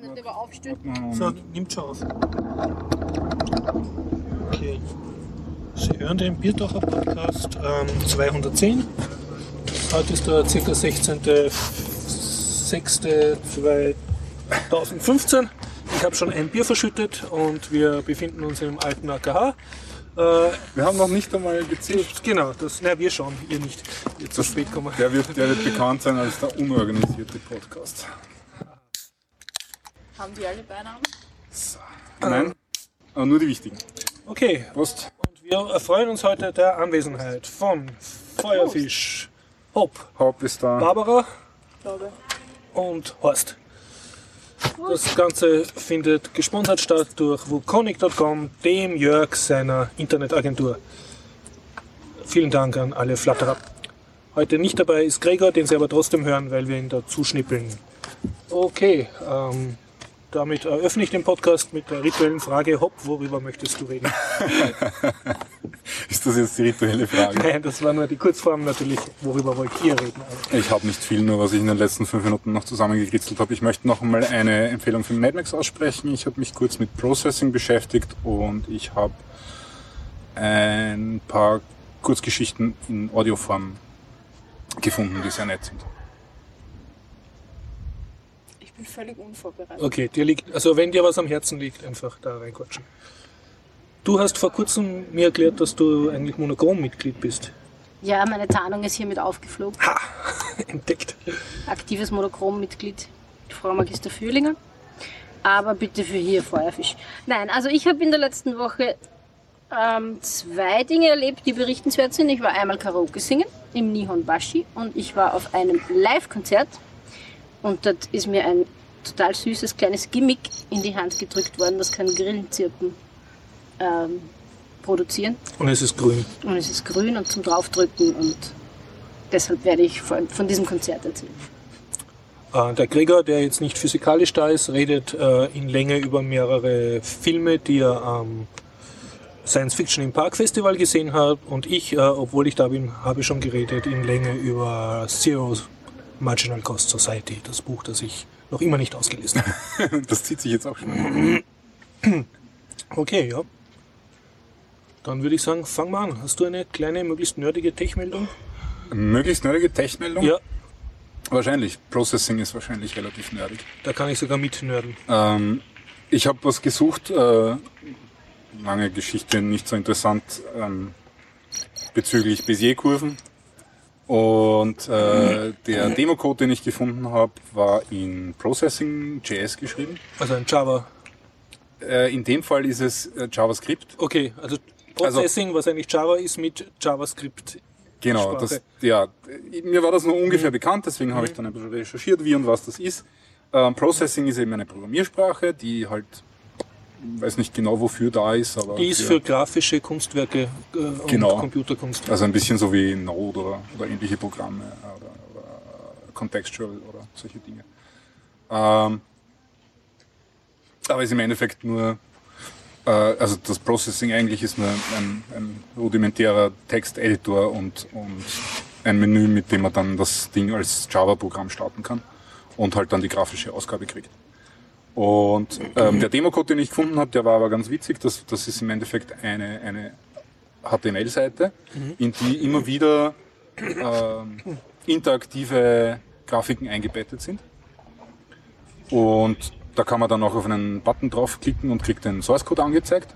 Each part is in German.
nicht, aber aufstehen. So, nimmt schon auf. Okay. Sie hören den Bierdacher Podcast ähm, 210. Heute ist der ca. 16.06.2015. Ich habe schon ein Bier verschüttet und wir befinden uns im alten AKH. Äh, Wir haben noch nicht einmal gezählt. genau, das, na, wir schon, ihr nicht. Ihr zu spät kommen. Der wird, der wird bekannt sein als der unorganisierte Podcast. Haben die alle Beinamen? Nein, aber nur die wichtigen. Okay, Prost. und wir erfreuen uns heute der Anwesenheit von Feuerfisch, Hop, Haupt ist da. Barbara Glaube. und Horst. Das Ganze findet gesponsert statt durch wukonic.com, dem Jörg seiner Internetagentur. Vielen Dank an alle Flatterer. Heute nicht dabei ist Gregor, den Sie aber trotzdem hören, weil wir ihn dazu schnippeln. Okay, ähm, damit eröffne ich den Podcast mit der rituellen Frage, Hopp, worüber möchtest du reden? Ist das jetzt die rituelle Frage? Nein, das war nur die Kurzform natürlich, worüber wollt ihr reden? Ich habe nicht viel, nur was ich in den letzten fünf Minuten noch zusammengekritzelt habe. Ich möchte noch einmal eine Empfehlung für Mad Max aussprechen. Ich habe mich kurz mit Processing beschäftigt und ich habe ein paar Kurzgeschichten in Audioform gefunden, die sehr nett sind. Ich bin völlig unvorbereitet. Okay, dir liegt, also wenn dir was am Herzen liegt, einfach da reinquatschen. Du hast vor kurzem mir erklärt, dass du eigentlich Monochrom-Mitglied bist. Ja, meine Tarnung ist hiermit aufgeflogen. Ha! Entdeckt. Aktives Monochrom-Mitglied, Frau Magister Fühlinger. Aber bitte für hier Feuerfisch. Nein, also ich habe in der letzten Woche ähm, zwei Dinge erlebt, die berichtenswert sind. Ich war einmal Karaoke singen im Nihon Bashi und ich war auf einem Live-Konzert und dort ist mir ein total süßes kleines Gimmick in die Hand gedrückt worden, das kann Grillenzirpen ähm, produzieren. Und es ist grün. Und es ist grün und zum draufdrücken und deshalb werde ich von, von diesem Konzert erzählen. Äh, der Gregor, der jetzt nicht physikalisch da ist, redet äh, in Länge über mehrere Filme, die er am Science Fiction im Park Festival gesehen hat. Und ich, äh, obwohl ich da bin, habe schon geredet in Länge über Zero Marginal Cost Society, das Buch, das ich noch immer nicht ausgelesen habe. Das zieht sich jetzt auch schon. Okay, ja. Dann würde ich sagen, fang mal an. Hast du eine kleine, möglichst nerdige Tech-Meldung? Möglichst nerdige Tech-Meldung? Ja, Wahrscheinlich. Processing ist wahrscheinlich relativ nerdig. da kann ich sogar mitnörden. Ähm, ich habe was gesucht, äh, lange Geschichte, nicht so interessant, ähm, bezüglich Bézier-Kurven. Und äh, der Democode, den ich gefunden habe, war in Processing.js geschrieben. Also ein Java. Äh, in dem Fall ist es äh, JavaScript. Okay, also Processing, was eigentlich Java ist, mit JavaScript. Genau, Sprache. das, ja, mir war das nur ungefähr bekannt, deswegen habe ich dann ein bisschen recherchiert, wie und was das ist. Ähm, Processing ist eben eine Programmiersprache, die halt, weiß nicht genau wofür da ist, aber Die ist für grafische Kunstwerke äh, und Genau. Computerkunst. also ein bisschen so wie Node oder, oder ähnliche Programme oder, oder Contextual oder solche Dinge. Ähm, aber ist im Endeffekt nur, äh, also das Processing eigentlich ist nur ein, ein rudimentärer Texteditor und, und ein Menü, mit dem man dann das Ding als Java-Programm starten kann und halt dann die grafische Ausgabe kriegt. Und ähm, der Democode, den ich gefunden habe, der war aber ganz witzig. Das, das ist im Endeffekt eine, eine HTML-Seite, in die immer wieder ähm, interaktive Grafiken eingebettet sind. Und da kann man dann auch auf einen Button draufklicken und kriegt den Source Code angezeigt.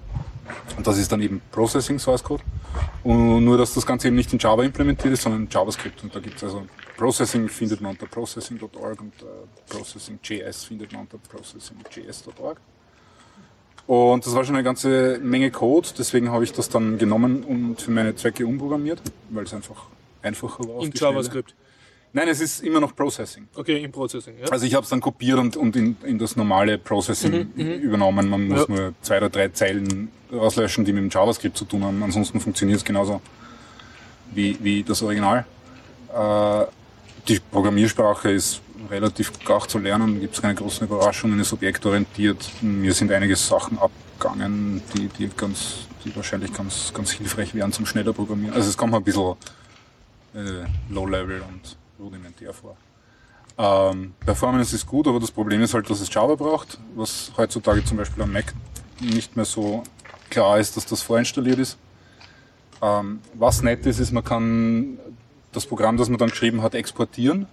Und das ist dann eben Processing Source Code. Und nur, dass das Ganze eben nicht in Java implementiert ist, sondern in JavaScript. Und da gibt es also Processing findet man unter processing.org und äh, Processing.js findet man unter processing.js.org. Und das war schon eine ganze Menge Code, deswegen habe ich das dann genommen und für meine Zwecke umprogrammiert, weil es einfach einfacher war. In. JavaScript. Nein, es ist immer noch Processing. Okay, im Processing, ja. Also ich habe es dann kopiert und, und in, in das normale Processing übernommen. Man muss Ja. nur zwei oder drei Zeilen auslöschen, die mit dem JavaScript zu tun haben. Ansonsten funktioniert es genauso wie, wie das Original. Äh, die Programmiersprache ist relativ gach zu lernen, gibt es keine großen Überraschungen, ist objektorientiert. Mir sind einige Sachen abgegangen, die, die, ganz, die wahrscheinlich ganz, ganz hilfreich wären zum schneller Programmieren. Also es kommt mir ein bisschen äh, Low-Level und rudimentär vor. Ähm, Performance ist gut, aber das Problem ist halt, dass es Java braucht, was heutzutage zum Beispiel am Mac nicht mehr so klar ist, dass das vorinstalliert ist. Ähm, was nett ist, ist, man kann das Programm, das man dann geschrieben hat, exportieren.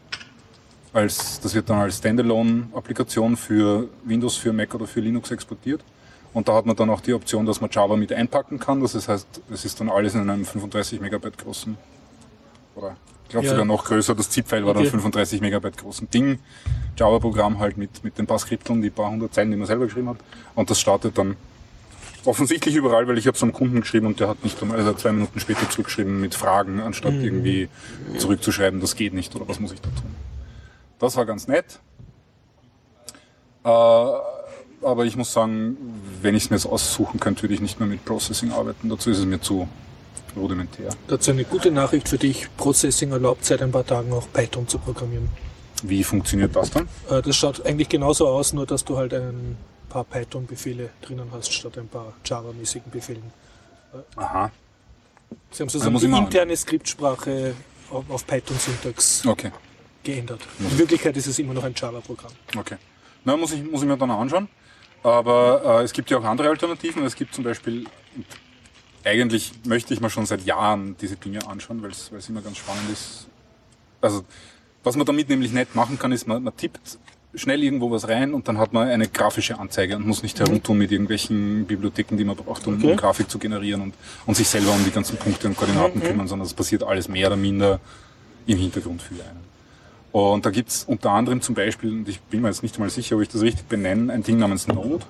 Als, das wird dann als Standalone-Applikation für Windows, für Mac oder für Linux exportiert. Und da hat man dann auch die Option, dass man Java mit einpacken kann. Das heißt, es ist dann alles in einem 35 Megabyte großen, oder ich glaube Ja. sogar noch größer, das ZIP-File war dann Okay. 35 Megabyte großen Ding. Java-Programm halt mit, mit den paar Skripten, die paar hundert Zeilen, die man selber geschrieben hat. Und das startet dann offensichtlich überall, weil ich habe es am Kunden geschrieben und der hat nicht einmal, also zwei Minuten später zurückgeschrieben mit Fragen, anstatt irgendwie zurückzuschreiben, das geht nicht oder was muss ich da tun. Das war ganz nett. Äh, aber ich muss sagen, wenn ich es mir jetzt aussuchen könnte, würde ich nicht mehr mit Processing arbeiten. Dazu ist es mir zu rudimentär. Dazu eine gute Nachricht für dich. Processing erlaubt seit ein paar Tagen auch Python zu programmieren. Wie funktioniert das dann? Äh, Das schaut eigentlich genauso aus, nur dass du halt ein paar Python-Befehle drinnen hast, statt ein paar Java-mäßigen Befehlen. Aha. Sie haben Also sozusagen muss die interne Skriptsprache auf auf Python-Syntax Okay, geändert. In Wirklichkeit ist es immer noch ein Java-Programm. okay. Na, muss ich, muss ich mir dann anschauen. Aber äh, es gibt ja auch andere Alternativen. Es gibt zum Beispiel, eigentlich möchte ich mir schon seit Jahren diese Dinge anschauen, weil es immer ganz spannend ist. Also, was man damit nämlich nett machen kann, ist, man, man tippt schnell irgendwo was rein und dann hat man eine grafische Anzeige und muss nicht herumtun mit irgendwelchen Bibliotheken, die man braucht, um, Okay. um Grafik zu generieren und, und sich selber um die ganzen Punkte und Koordinaten kümmern, sondern es passiert alles mehr oder minder im Hintergrund für einen. Und da gibt's unter anderem zum Beispiel, und ich bin mir jetzt nicht mal sicher, ob ich das richtig benenne, ein Ding namens Node.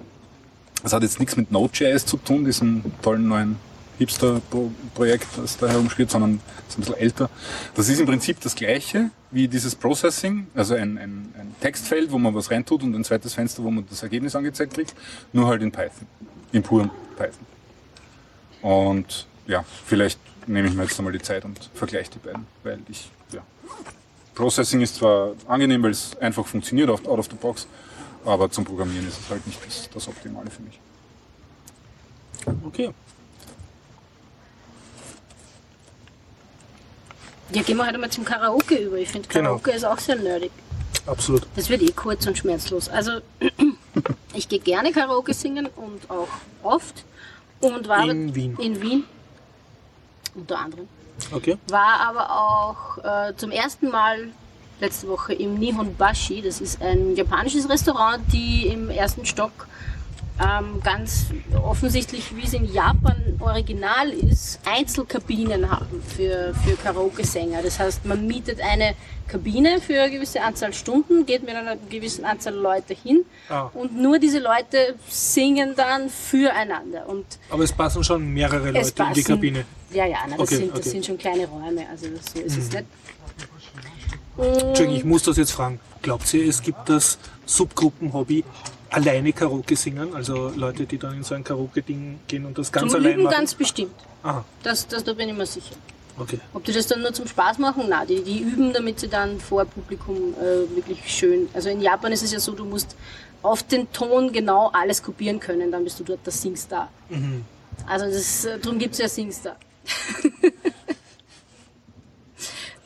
Das hat jetzt nichts mit Node.js zu tun, diesem tollen neuen Hipster-Projekt, das da herumspielt, sondern ist ein bisschen älter. Das ist im Prinzip das gleiche wie dieses Processing, also ein, ein, ein Textfeld, wo man was reintut und ein zweites Fenster, wo man das Ergebnis angezeigt kriegt, nur halt in Python, in purem Python. Und ja, vielleicht nehme ich mir jetzt einmal die Zeit und vergleiche die beiden, weil ich, ja, Processing ist zwar angenehm, weil es einfach funktioniert out of the box, aber zum Programmieren ist es halt nicht das, das Optimale für mich. Okay. Ja, gehen wir halt einmal zum Karaoke über. Ich finde Genau. Karaoke ist auch sehr nerdig. Absolut. Das wird eh kurz und schmerzlos. Also, ich gehe gerne Karaoke singen und auch oft. Und war In Wien. In Wien. Unter anderem. Okay. War aber auch äh, zum ersten Mal letzte Woche im Nihon Bashi. Das ist ein japanisches Restaurant, die im ersten Stock ähm, ganz offensichtlich, wie es in Japan original ist, Einzelkabinen haben für, für Karaoke-Sänger. Das heißt, man mietet eine Kabine für eine gewisse Anzahl Stunden, geht mit einer gewissen Anzahl Leute hin Ah. und nur diese Leute singen dann füreinander. Und Aber es passen schon mehrere Leute in die passen- Kabine. Ja, ja, na, das, Okay, sind, das okay. Mhm. sind schon kleine Räume, also so ist es nicht. Entschuldigung, ich muss das jetzt fragen. Glaubt ihr, es gibt das Subgruppenhobby alleine Karaoke singen? Also Leute, die dann in so ein Karaoke-Ding gehen und das ganz Zum allein Üben machen? ganz bestimmt. Aha, Das, das, da bin ich mir sicher. okay. Ob die das dann nur zum Spaß machen? Nein, die, die üben, damit sie dann vor Publikum äh, wirklich schön. Also in Japan ist es ja so, du musst auf den Ton genau alles kopieren können, dann bist du dort der Singstar. Also das, äh, darum gibt es ja Singstar.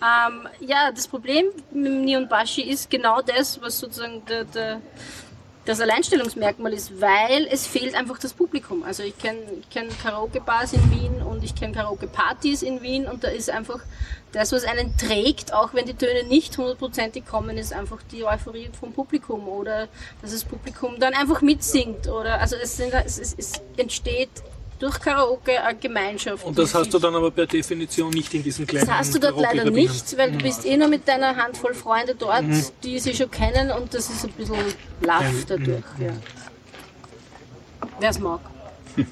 ähm, ja, das Problem mit dem Neon Bashi ist genau das, was sozusagen der, der, das Alleinstellungsmerkmal ist, weil es fehlt einfach das Publikum. Also ich kenne kenn Karaoke-Bars in Wien und ich kenne Karaoke-Partys in Wien und da ist einfach das, was einen trägt, auch wenn die Töne nicht hundertprozentig kommen, ist einfach die Euphorie vom Publikum oder dass das Publikum dann einfach mitsingt oder also es, sind, es, es entsteht durch Karaoke eine Gemeinschaft. Und das hast du dann aber per Definition nicht in diesen kleinen das hast du dort leider nicht, weil du bist eh nur mit deiner Handvoll Freunde dort, die sie schon kennen und das ist ein bisschen laff dadurch. Ja. Wer es mag.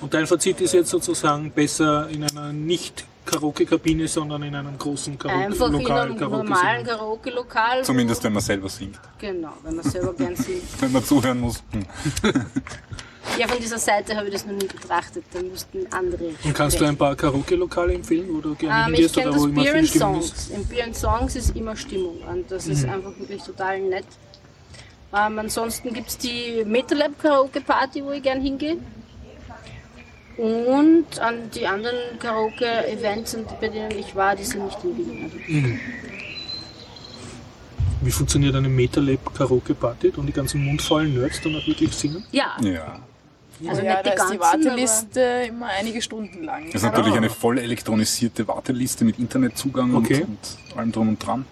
Und dein Fazit ist jetzt sozusagen besser in einer nicht Karaoke-Kabine, sondern in einem großen Einfach in Karaoke-Lokal einem Karaoke normalen. Karaoke-Lokal. Zumindest wenn man selber singt. Genau, wenn man selber gern singt. Wenn man zuhören muss. Ja, von dieser Seite habe ich das noch nie betrachtet. Da müssten andere. Und kannst du ein paar Karaoke-Lokale empfehlen, wo du gerne Ähm, ich hingehst kenne oder das wo immer Beer viel and Stimmung ist? Songs. Im Beer and Songs ist immer Stimmung und das ist einfach wirklich total nett. Ähm, ansonsten gibt es die MetaLab Karaoke Party, wo ich gern hingehe. Und an die anderen Karaoke-Events, und bei denen ich war, die sind nicht in Wien. Also Wie funktioniert eine MetaLab Karaoke Party? Und die ganzen mundvollen Nerds dann auch wirklich singen? Ja, Ja. Also ja, nicht da die ist die ganzen, Warteliste immer einige Stunden lang. Das ist natürlich eine voll elektronisierte Warteliste mit Internetzugang Okay. und, und allem drum und dran.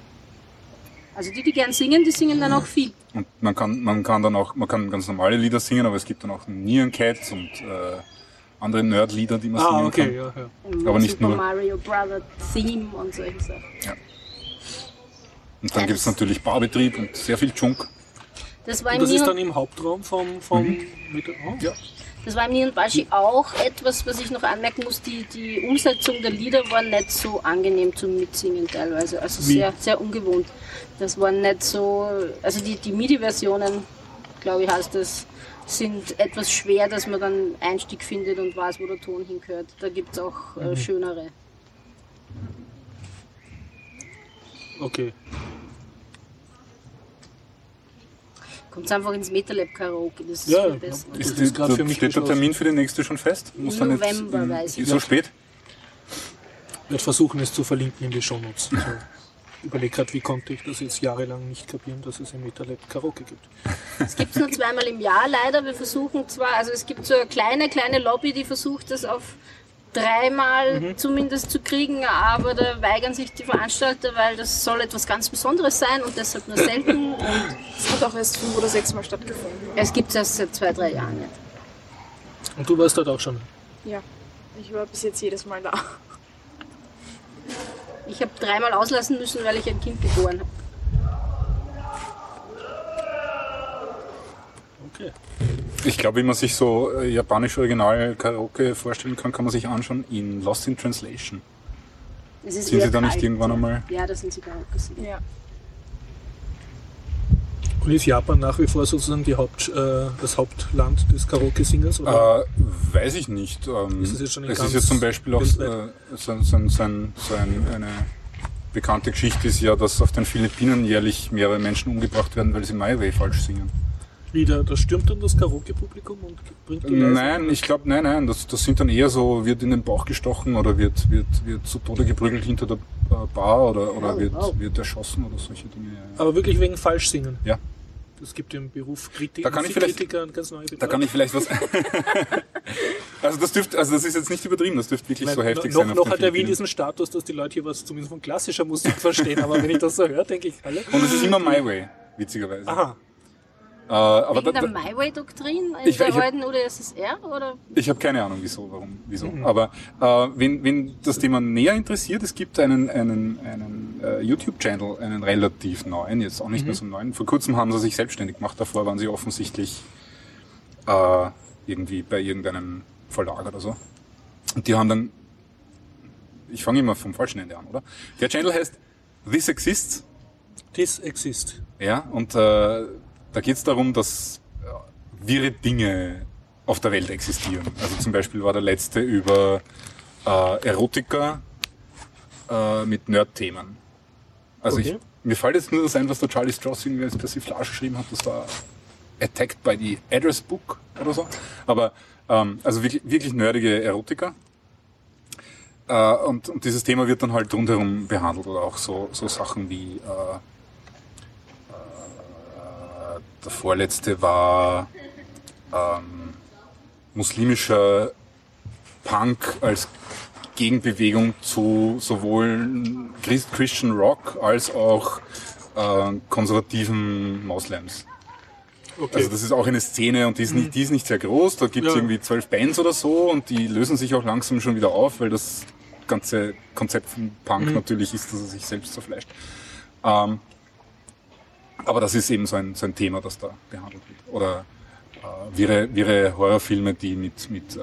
also die, die gern singen, die singen dann auch viel. Und man kann, man kann dann auch, man kann ganz normale Lieder singen, aber es gibt dann auch Neon Cats und äh, andere Nerd-Lieder, die man Ah, singen okay, kann. ja, ja. Aber nicht Super nur. Mario Brother Theme und solche Sachen. Und dann Ja, gibt es natürlich Barbetrieb und sehr viel Junk. Das war Und das ist dann im Hauptraum vom, vom Meta oh. Ja. Das war im Neon Bashi auch etwas, was ich noch anmerken muss. Die, die Umsetzung der Lieder war nicht so angenehm zum Mitsingen teilweise. Also Wie? sehr, sehr ungewohnt. Das war nicht so, also die, die MIDI-Versionen, glaube ich, heißt das, sind etwas schwer, dass man dann Einstieg findet und weiß, wo der Ton hingehört. Da gibt es auch Mhm. äh, schönere. Okay. Kommt einfach ins MetaLab Karaoke, das ist Ja, viel besser. Das Ist, ist die, gerade für mich steht der. Termin für die nächste schon fest? Muss dann jetzt, November, ähm, weiß ich. So spät? Ich werde versuchen, es zu verlinken in die Shownotes. Also, überleg gerade, wie konnte ich das jetzt jahrelang nicht kapieren, dass es im MetaLab Karaoke gibt. Es gibt es nur zweimal im Jahr leider. Wir versuchen zwar, also es gibt so eine kleine, kleine Lobby, die versucht, das auf dreimal Mhm. zumindest zu kriegen, aber da weigern sich die Veranstalter, weil das soll etwas ganz Besonderes sein und deshalb nur selten. Und Es hat auch erst fünf oder sechs Mal stattgefunden. es gibt es erst seit zwei, drei Jahren nicht. Und du warst dort auch schon. Ja. Ich war bis jetzt jedes Mal da. Ich habe dreimal auslassen müssen, weil ich ein Kind geboren habe. Okay. Ich glaube, wie man sich so äh, japanisch Original Karaoke vorstellen kann, kann man sich anschauen in Lost in Translation. Es ist Sind Sie da nicht irgendwann ja. einmal? Ja, da sind sie Karaoke singen. Ja. Und ist Japan nach wie vor sozusagen die Haupt, äh, das Hauptland des Karaoke-Singers? Äh, weiß ich nicht. Ähm, Ist es jetzt schon in es ist jetzt zum Beispiel auch äh, so, so, so, ein, so ein, eine bekannte Geschichte ist ja, dass auf den Philippinen jährlich mehrere Menschen umgebracht werden, weil sie My Way falsch singen. Wieder, da stürmt dann das Karaoke-Publikum und bringt die Leise? Nein, ich glaube, nein, nein, das, das sind dann eher so, wird in den Bauch gestochen oder wird, wird, wird zu Tode geprügelt hinter der äh, Bar oder, oder Oh, wird, wow. wird erschossen oder solche Dinge. Aber wirklich wegen Falschsingen. Ja. Es gibt im Beruf Kriti Da kann ich vielleicht- Kritiker und ganz neue Da kann ich vielleicht was. also das dürfte, also das ist jetzt nicht übertrieben, das dürfte wirklich so heftig noch, sein. Noch hat er Wien diesen Status, dass die Leute hier was zumindest von klassischer Musik verstehen, aber wenn ich das so höre, denke ich, alle. Und es ist immer My Way, witzigerweise. Aha, Äh, aber da, Wegen der da, My Way-Doktrin in Ich- der ich alten UdSSR? Oder? ich habe keine Ahnung, wieso, warum, wieso. Mhm. Aber äh, wenn, wenn das Thema näher interessiert, es gibt einen, einen, einen äh, YouTube-Channel, einen relativ neuen, jetzt auch nicht Mhm. mehr so neuen. Vor kurzem haben sie sich selbstständig gemacht, davor waren sie offensichtlich äh, irgendwie bei irgendeinem Verlag oder so. Und die haben dann, ich fange immer vom falschen Ende an, oder? Der Channel heißt This Exists. this exists. Ja, und äh, da geht es darum, dass äh, wirre Dinge auf der Welt existieren. Also zum Beispiel war der letzte über äh, Erotiker äh, mit Nerd-Themen. Also Okay. ich, mir fällt jetzt nur das ein, was der Charlie Strauss irgendwie als Persiflage geschrieben hat, das war Attacked by the Address Book oder so. Aber ähm, also wirklich, wirklich nerdige Erotiker. Äh, und, und dieses Thema wird dann halt rundherum behandelt oder auch so, so Sachen wie äh, der vorletzte war ähm, muslimischer Punk als Gegenbewegung zu sowohl Christ Christian Rock als auch äh, konservativen Moslems. Okay. Also das ist auch eine Szene und die ist nicht, die ist nicht sehr groß. Da gibt es Ja. irgendwie zwölf Bands oder so und die lösen sich auch langsam schon wieder auf, weil das ganze Konzept von Punk natürlich ist, dass er sich selbst zerfleischt. Ähm, aber das ist eben so ein, so ein Thema, das da behandelt wird. Oder wirre, wirre Horrorfilme, die mit, mit äh,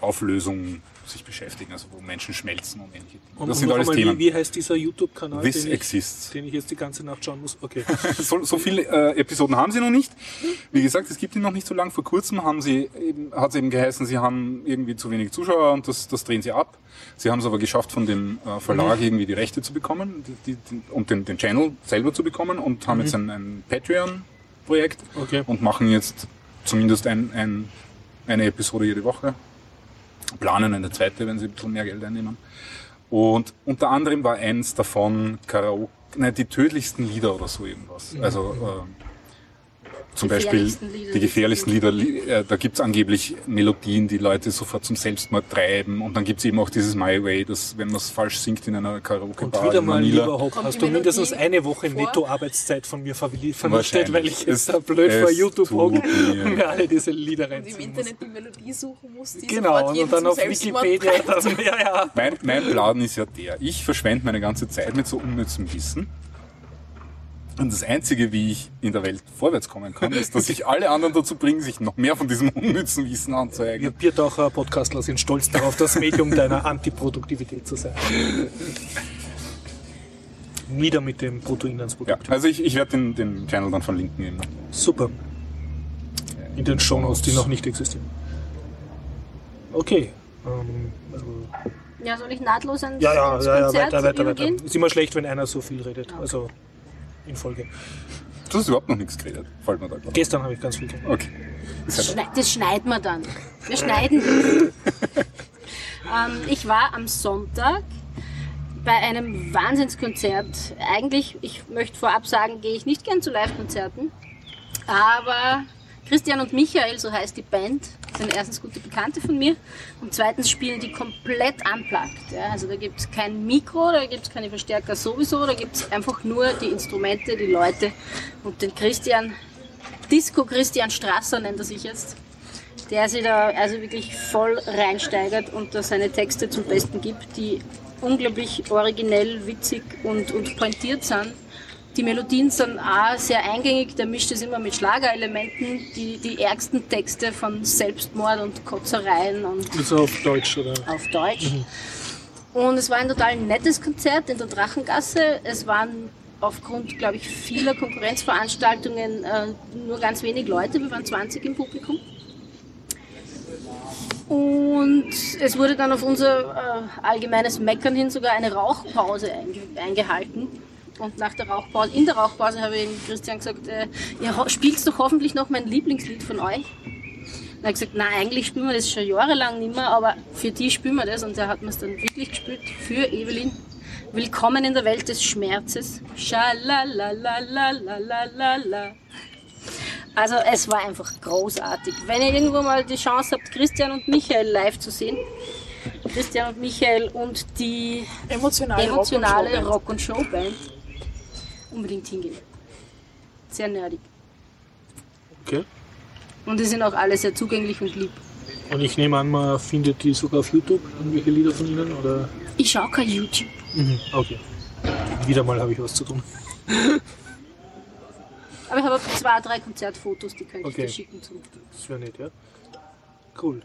Auflösung sich beschäftigen, also wo Menschen schmelzen und ähnliche Dinge. Und das sind alles Themen. Wie, wie heißt dieser YouTube-Kanal, This den, ich- exists. den ich jetzt die ganze Nacht schauen muss? Okay. so, so viele äh, Episoden haben sie noch nicht. Wie gesagt, es gibt ihn noch nicht so lang. Vor kurzem haben sie eben, hat es eben geheißen, sie haben irgendwie zu wenig Zuschauer und das, das drehen sie ab. Sie haben es aber geschafft, von dem äh, Verlag irgendwie die Rechte zu bekommen die, die, und den, den Channel selber zu bekommen und haben jetzt ein, ein Patreon-Projekt Okay. und machen jetzt zumindest ein, ein, eine Episode jede Woche. Planen eine zweite, wenn sie ein bisschen mehr Geld einnehmen. Und unter anderem war eins davon Karaoke, nein, die tödlichsten Lieder oder so irgendwas. Also ähm, zum Beispiel die gefährlichsten Lieder, li- äh, da gibt's angeblich Melodien, die Leute sofort zum Selbstmord treiben. Und dann gibt's eben auch dieses My Way, dass wenn man es falsch singt in einer Und Karaoke-Bar wieder in mal, Manila. lieber Hopp, hast du mindestens eine Woche? Netto-Arbeitszeit von mir vernichtet, weil ich jetzt da blöd vor YouTube hocke und mir alle diese Lieder Und im reinziehen muss. Internet die Melodie suchen muss, die Genau, und dann auf Wikipedia dann, ja, ja. Mein, mein Plan ist ja der, ich verschwende meine ganze Zeit mit so unnützem Wissen. Und das Einzige, wie ich in der Welt vorwärts kommen kann, ist, dass ich alle anderen dazu bringe, sich noch mehr von diesem unnützen Wissen Wir anzueignen. Biertaucher Podcastler sind stolz darauf, das Medium deiner Antiproduktivität zu sein. Wieder mit dem Ja, Bruttoinlandsprodukt. also ich, ich werde den, den Channel dann verlinken. Eben. Super. In den Shownotes, die noch nicht existieren. Okay. Ähm, also, Ja, soll ich nahtlos ans, ja, ja, ja, ja, Konzert weiter, weiter, weiter. Ist immer schlecht, wenn einer so viel redet. Also in Folge. Du hast überhaupt noch nichts geredet. Fällt mir da gerade. Gestern habe ich ganz viel geredet. Okay. Das, schneid, das schneiden wir dann. Wir schneiden das. ähm, ich war am Sonntag bei einem Wahnsinnskonzert. Eigentlich, ich möchte vorab sagen, gehe ich nicht gern zu Live-Konzerten. Aber Christian und Michael, so heißt die Band, sind erstens gute Bekannte von mir und zweitens spielen die komplett unplugged. Ja, also da gibt es kein Mikro, da gibt es keine Verstärker sowieso, da gibt es einfach nur die Instrumente, die Leute und den Christian, Disco Christian Strasser nennt er sich jetzt, der sich da also wirklich voll reinsteigert und da seine Texte zum Besten gibt, die unglaublich originell, witzig und, und pointiert sind. Die Melodien sind auch sehr eingängig, der mischt es immer mit Schlagerelementen, die, die ärgsten Texte von Selbstmord und Kotzereien und Also auf Deutsch, oder? auf Deutsch. Und es war ein total nettes Konzert in der Drachengasse. Es waren aufgrund, glaube ich, vieler Konkurrenzveranstaltungen äh, nur ganz wenig Leute. Wir waren 20 im Publikum. Und es wurde dann auf unser äh, allgemeines Meckern hin sogar eine Rauchpause einge eingehalten. Und nach der Rauchpause, in der Rauchpause habe ich Christian gesagt, äh, ja, spielst doch hoffentlich noch mein Lieblingslied von euch. Und er hat gesagt, nein, eigentlich spielen wir das schon jahrelang nicht mehr, aber für die spielen wir das. Und er hat mir es dann wirklich gespielt für Evelyn. Willkommen in der Welt des Schmerzes. Schalalalalalalala. Also es war einfach großartig. Wenn ihr irgendwo mal die Chance habt, Christian und Michael live zu sehen, Christian und Michael und die emotionale, emotionale Rock- und Showband, Rock unbedingt hingehen. Sehr nerdig. Okay. Und die sind auch alle sehr zugänglich und lieb. Und ich nehme an, man findet die sogar auf YouTube, irgendwelche Lieder von ihnen, oder? Ich schaue kein YouTube. Mhm, okay. Wieder mal habe ich was zu tun. Aber ich habe zwei, drei Konzertfotos, die könnte Okay. ich dir schicken. Zum Das wäre nett, ja? Cool.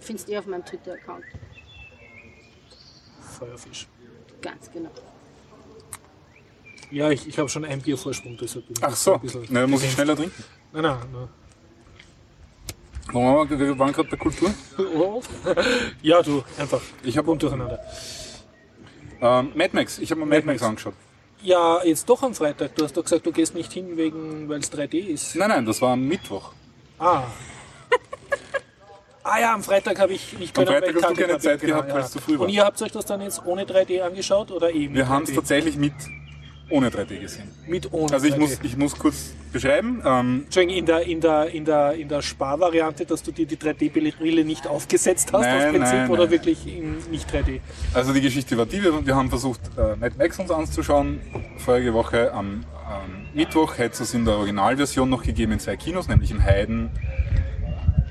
Findest du auf meinem Twitter-Account. Feuerfisch. Ganz genau. Ja, ich, ich habe schon ein Bier Vorsprung, deshalb bin ich Ach so, ein bisschen na, muss ich schneller trinken. Nein, nein, nein. Waren wir? Waren gerade bei Kultur. Ja, du, einfach. Ich habe durcheinander. ähm, Mad Max. Ich habe mir Mad Mad Max Max. angeschaut. Ja, jetzt doch am Freitag. Du hast doch gesagt, du gehst nicht hin, wegen, weil es 3D ist. Nein, nein, das war am Mittwoch. Ah. ah ja, am Freitag habe ich nicht Am Freitag hast du keine. Zeit gehabt, weil es zu früh war. Und ihr habt euch das dann jetzt ohne 3D angeschaut oder eben? Wir haben es tatsächlich mit ohne 3D gesehen. mit ohne Also ich 3D. muss, ich muss kurz beschreiben. Ähm, Entschuldigung, in der, in der, in der, in der Sparvariante, dass du dir die 3D-Brille nicht aufgesetzt hast, Nein, aus Prinzip, nein, oder nein. wirklich in nicht 3D? also die Geschichte war die, wir, wir haben versucht, äh, Mad Max uns anzuschauen. Vorige Woche am, am Mittwoch hätte es in der Originalversion noch gegeben in zwei Kinos, nämlich im Heiden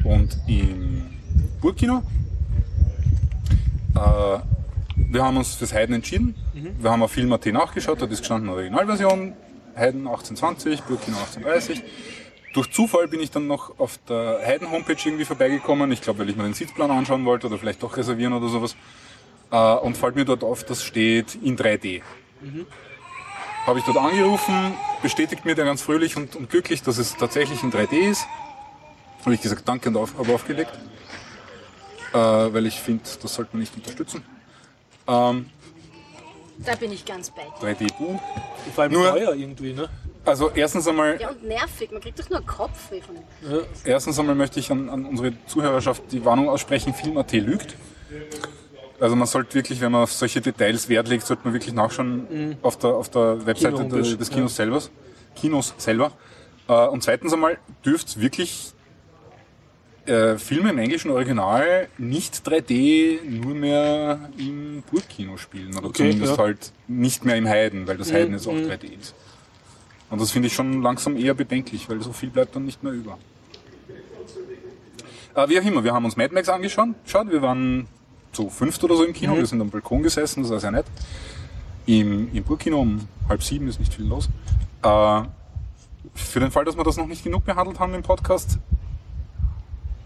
und im Burgkino. Äh, wir haben uns fürs Heiden entschieden. Wir haben auf Film.at nachgeschaut, dort ist gestanden Originalversion, Heiden 1820, Burgkino 1830. Durch Zufall bin ich dann noch auf der Heiden-Homepage irgendwie vorbeigekommen. Ich glaube, weil ich mir den Sitzplan anschauen wollte oder vielleicht doch reservieren oder sowas. Äh, und fällt mir dort auf, das steht in 3D. Habe ich dort angerufen, bestätigt mir der ganz fröhlich und, und glücklich, dass es tatsächlich in 3D ist. Habe ich gesagt, danke und auf, habe aufgelegt. Äh, weil ich finde, das sollte man nicht unterstützen. Ähm, Da bin ich ganz bei dir. 3D buh. Vor allem Nur- teuer irgendwie, ne? Also erstens einmal Ja, und nervig. Man kriegt doch nur Kopfweh von dem. Ja. Erstens einmal möchte ich an, an unsere Zuhörerschaft die Warnung aussprechen, Film.at lügt. Also man sollte wirklich, wenn man auf solche Details Wert legt, sollte man wirklich nachschauen auf der, auf der Webseite Kino-Homepage, des, des ja. Kinos selber. Kinos selber. Äh, und zweitens einmal dürft wirklich äh, Filme im englischen Original nicht 3D nur mehr im Burgkino spielen. Oder Okay, zumindest ja. Mhm, halt nicht mehr im Heiden, weil das Heiden jetzt auch 3D ist. Und das finde ich schon langsam eher bedenklich, weil so viel bleibt dann nicht mehr über. Äh, wie auch immer, wir haben uns Mad Max angeschaut. Schaut, wir waren zu fünft oder so im Mhm. Kino. Wir sind am Balkon gesessen, das war sehr nett. Im, im Burgkino um halb sieben ist nicht viel los. Äh, für den Fall, dass wir das noch nicht genug behandelt haben im Podcast,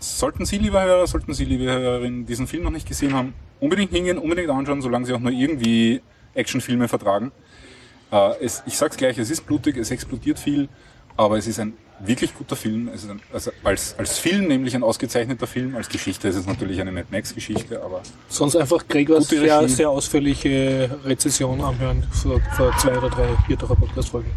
sollten Sie, liebe Hörer, sollten Sie, liebe Hörerinnen, diesen Film noch nicht gesehen haben, unbedingt hingehen, unbedingt anschauen, solange Sie auch nur irgendwie Actionfilme vertragen. Äh, es, ich sag's gleich, es ist blutig, es explodiert viel, aber es ist ein wirklich guter Film. Es ist ein, also als, als Film nämlich ein ausgezeichneter Film, als Geschichte ist es natürlich eine Mad Max-Geschichte, aber Sonst einfach Gregors Gute sehr, sehr ausführliche Rezession anhören vor, vor zwei oder drei Biertacher Podcast-Folgen.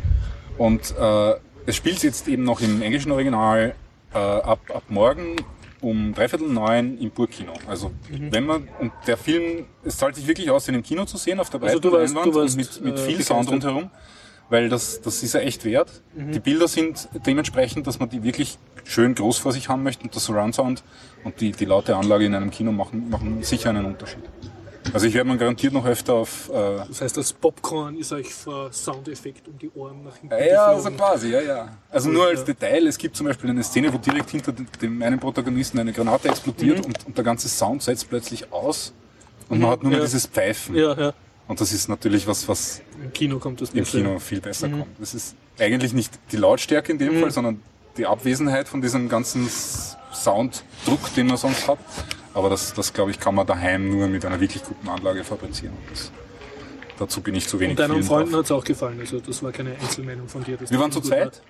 Und äh, es spielt jetzt eben noch im englischen Original äh, ab, ab morgen um dreiviertel neun im Burgkino. Also Mhm. wenn man, und der Film, es zahlt sich wirklich aus, den im Kino zu sehen, auf der Also breiten du warst- Leinwand und mit, mit äh, viel. Sound rundherum, weil das, das ist ja echt wert. Mhm. Die Bilder sind dementsprechend, dass man die wirklich schön groß vor sich haben möchte und der Surround Sound und die, die laute Anlage in einem Kino machen, machen sicher einen Unterschied. Also ich werde man garantiert noch öfter auf äh, Das heißt, das Popcorn ist euch vor Soundeffekt um die Ohren nach hinten Ja, so geflogen. quasi, ja, ja. Also nur als ja. Detail, es gibt zum Beispiel eine Szene, wo direkt hinter dem- einen Protagonisten eine Granate explodiert und, und der ganze Sound setzt plötzlich aus und man hat nur noch ja. dieses Pfeifen. Ja, ja. Und das ist natürlich was, was Im Kino kommt das im besser. Kino viel besser kommt. Das ist eigentlich nicht die Lautstärke in dem Fall, sondern die Abwesenheit von diesem ganzen Sounddruck, den man sonst hat. Aber das, das glaube ich, kann man daheim nur mit einer wirklich guten Anlage fabrizieren. Und das, dazu bin ich zu wenig Und deinen Freunden hat es auch gefallen. Also das war keine Einzelmeinung von dir. Wir waren zu zweit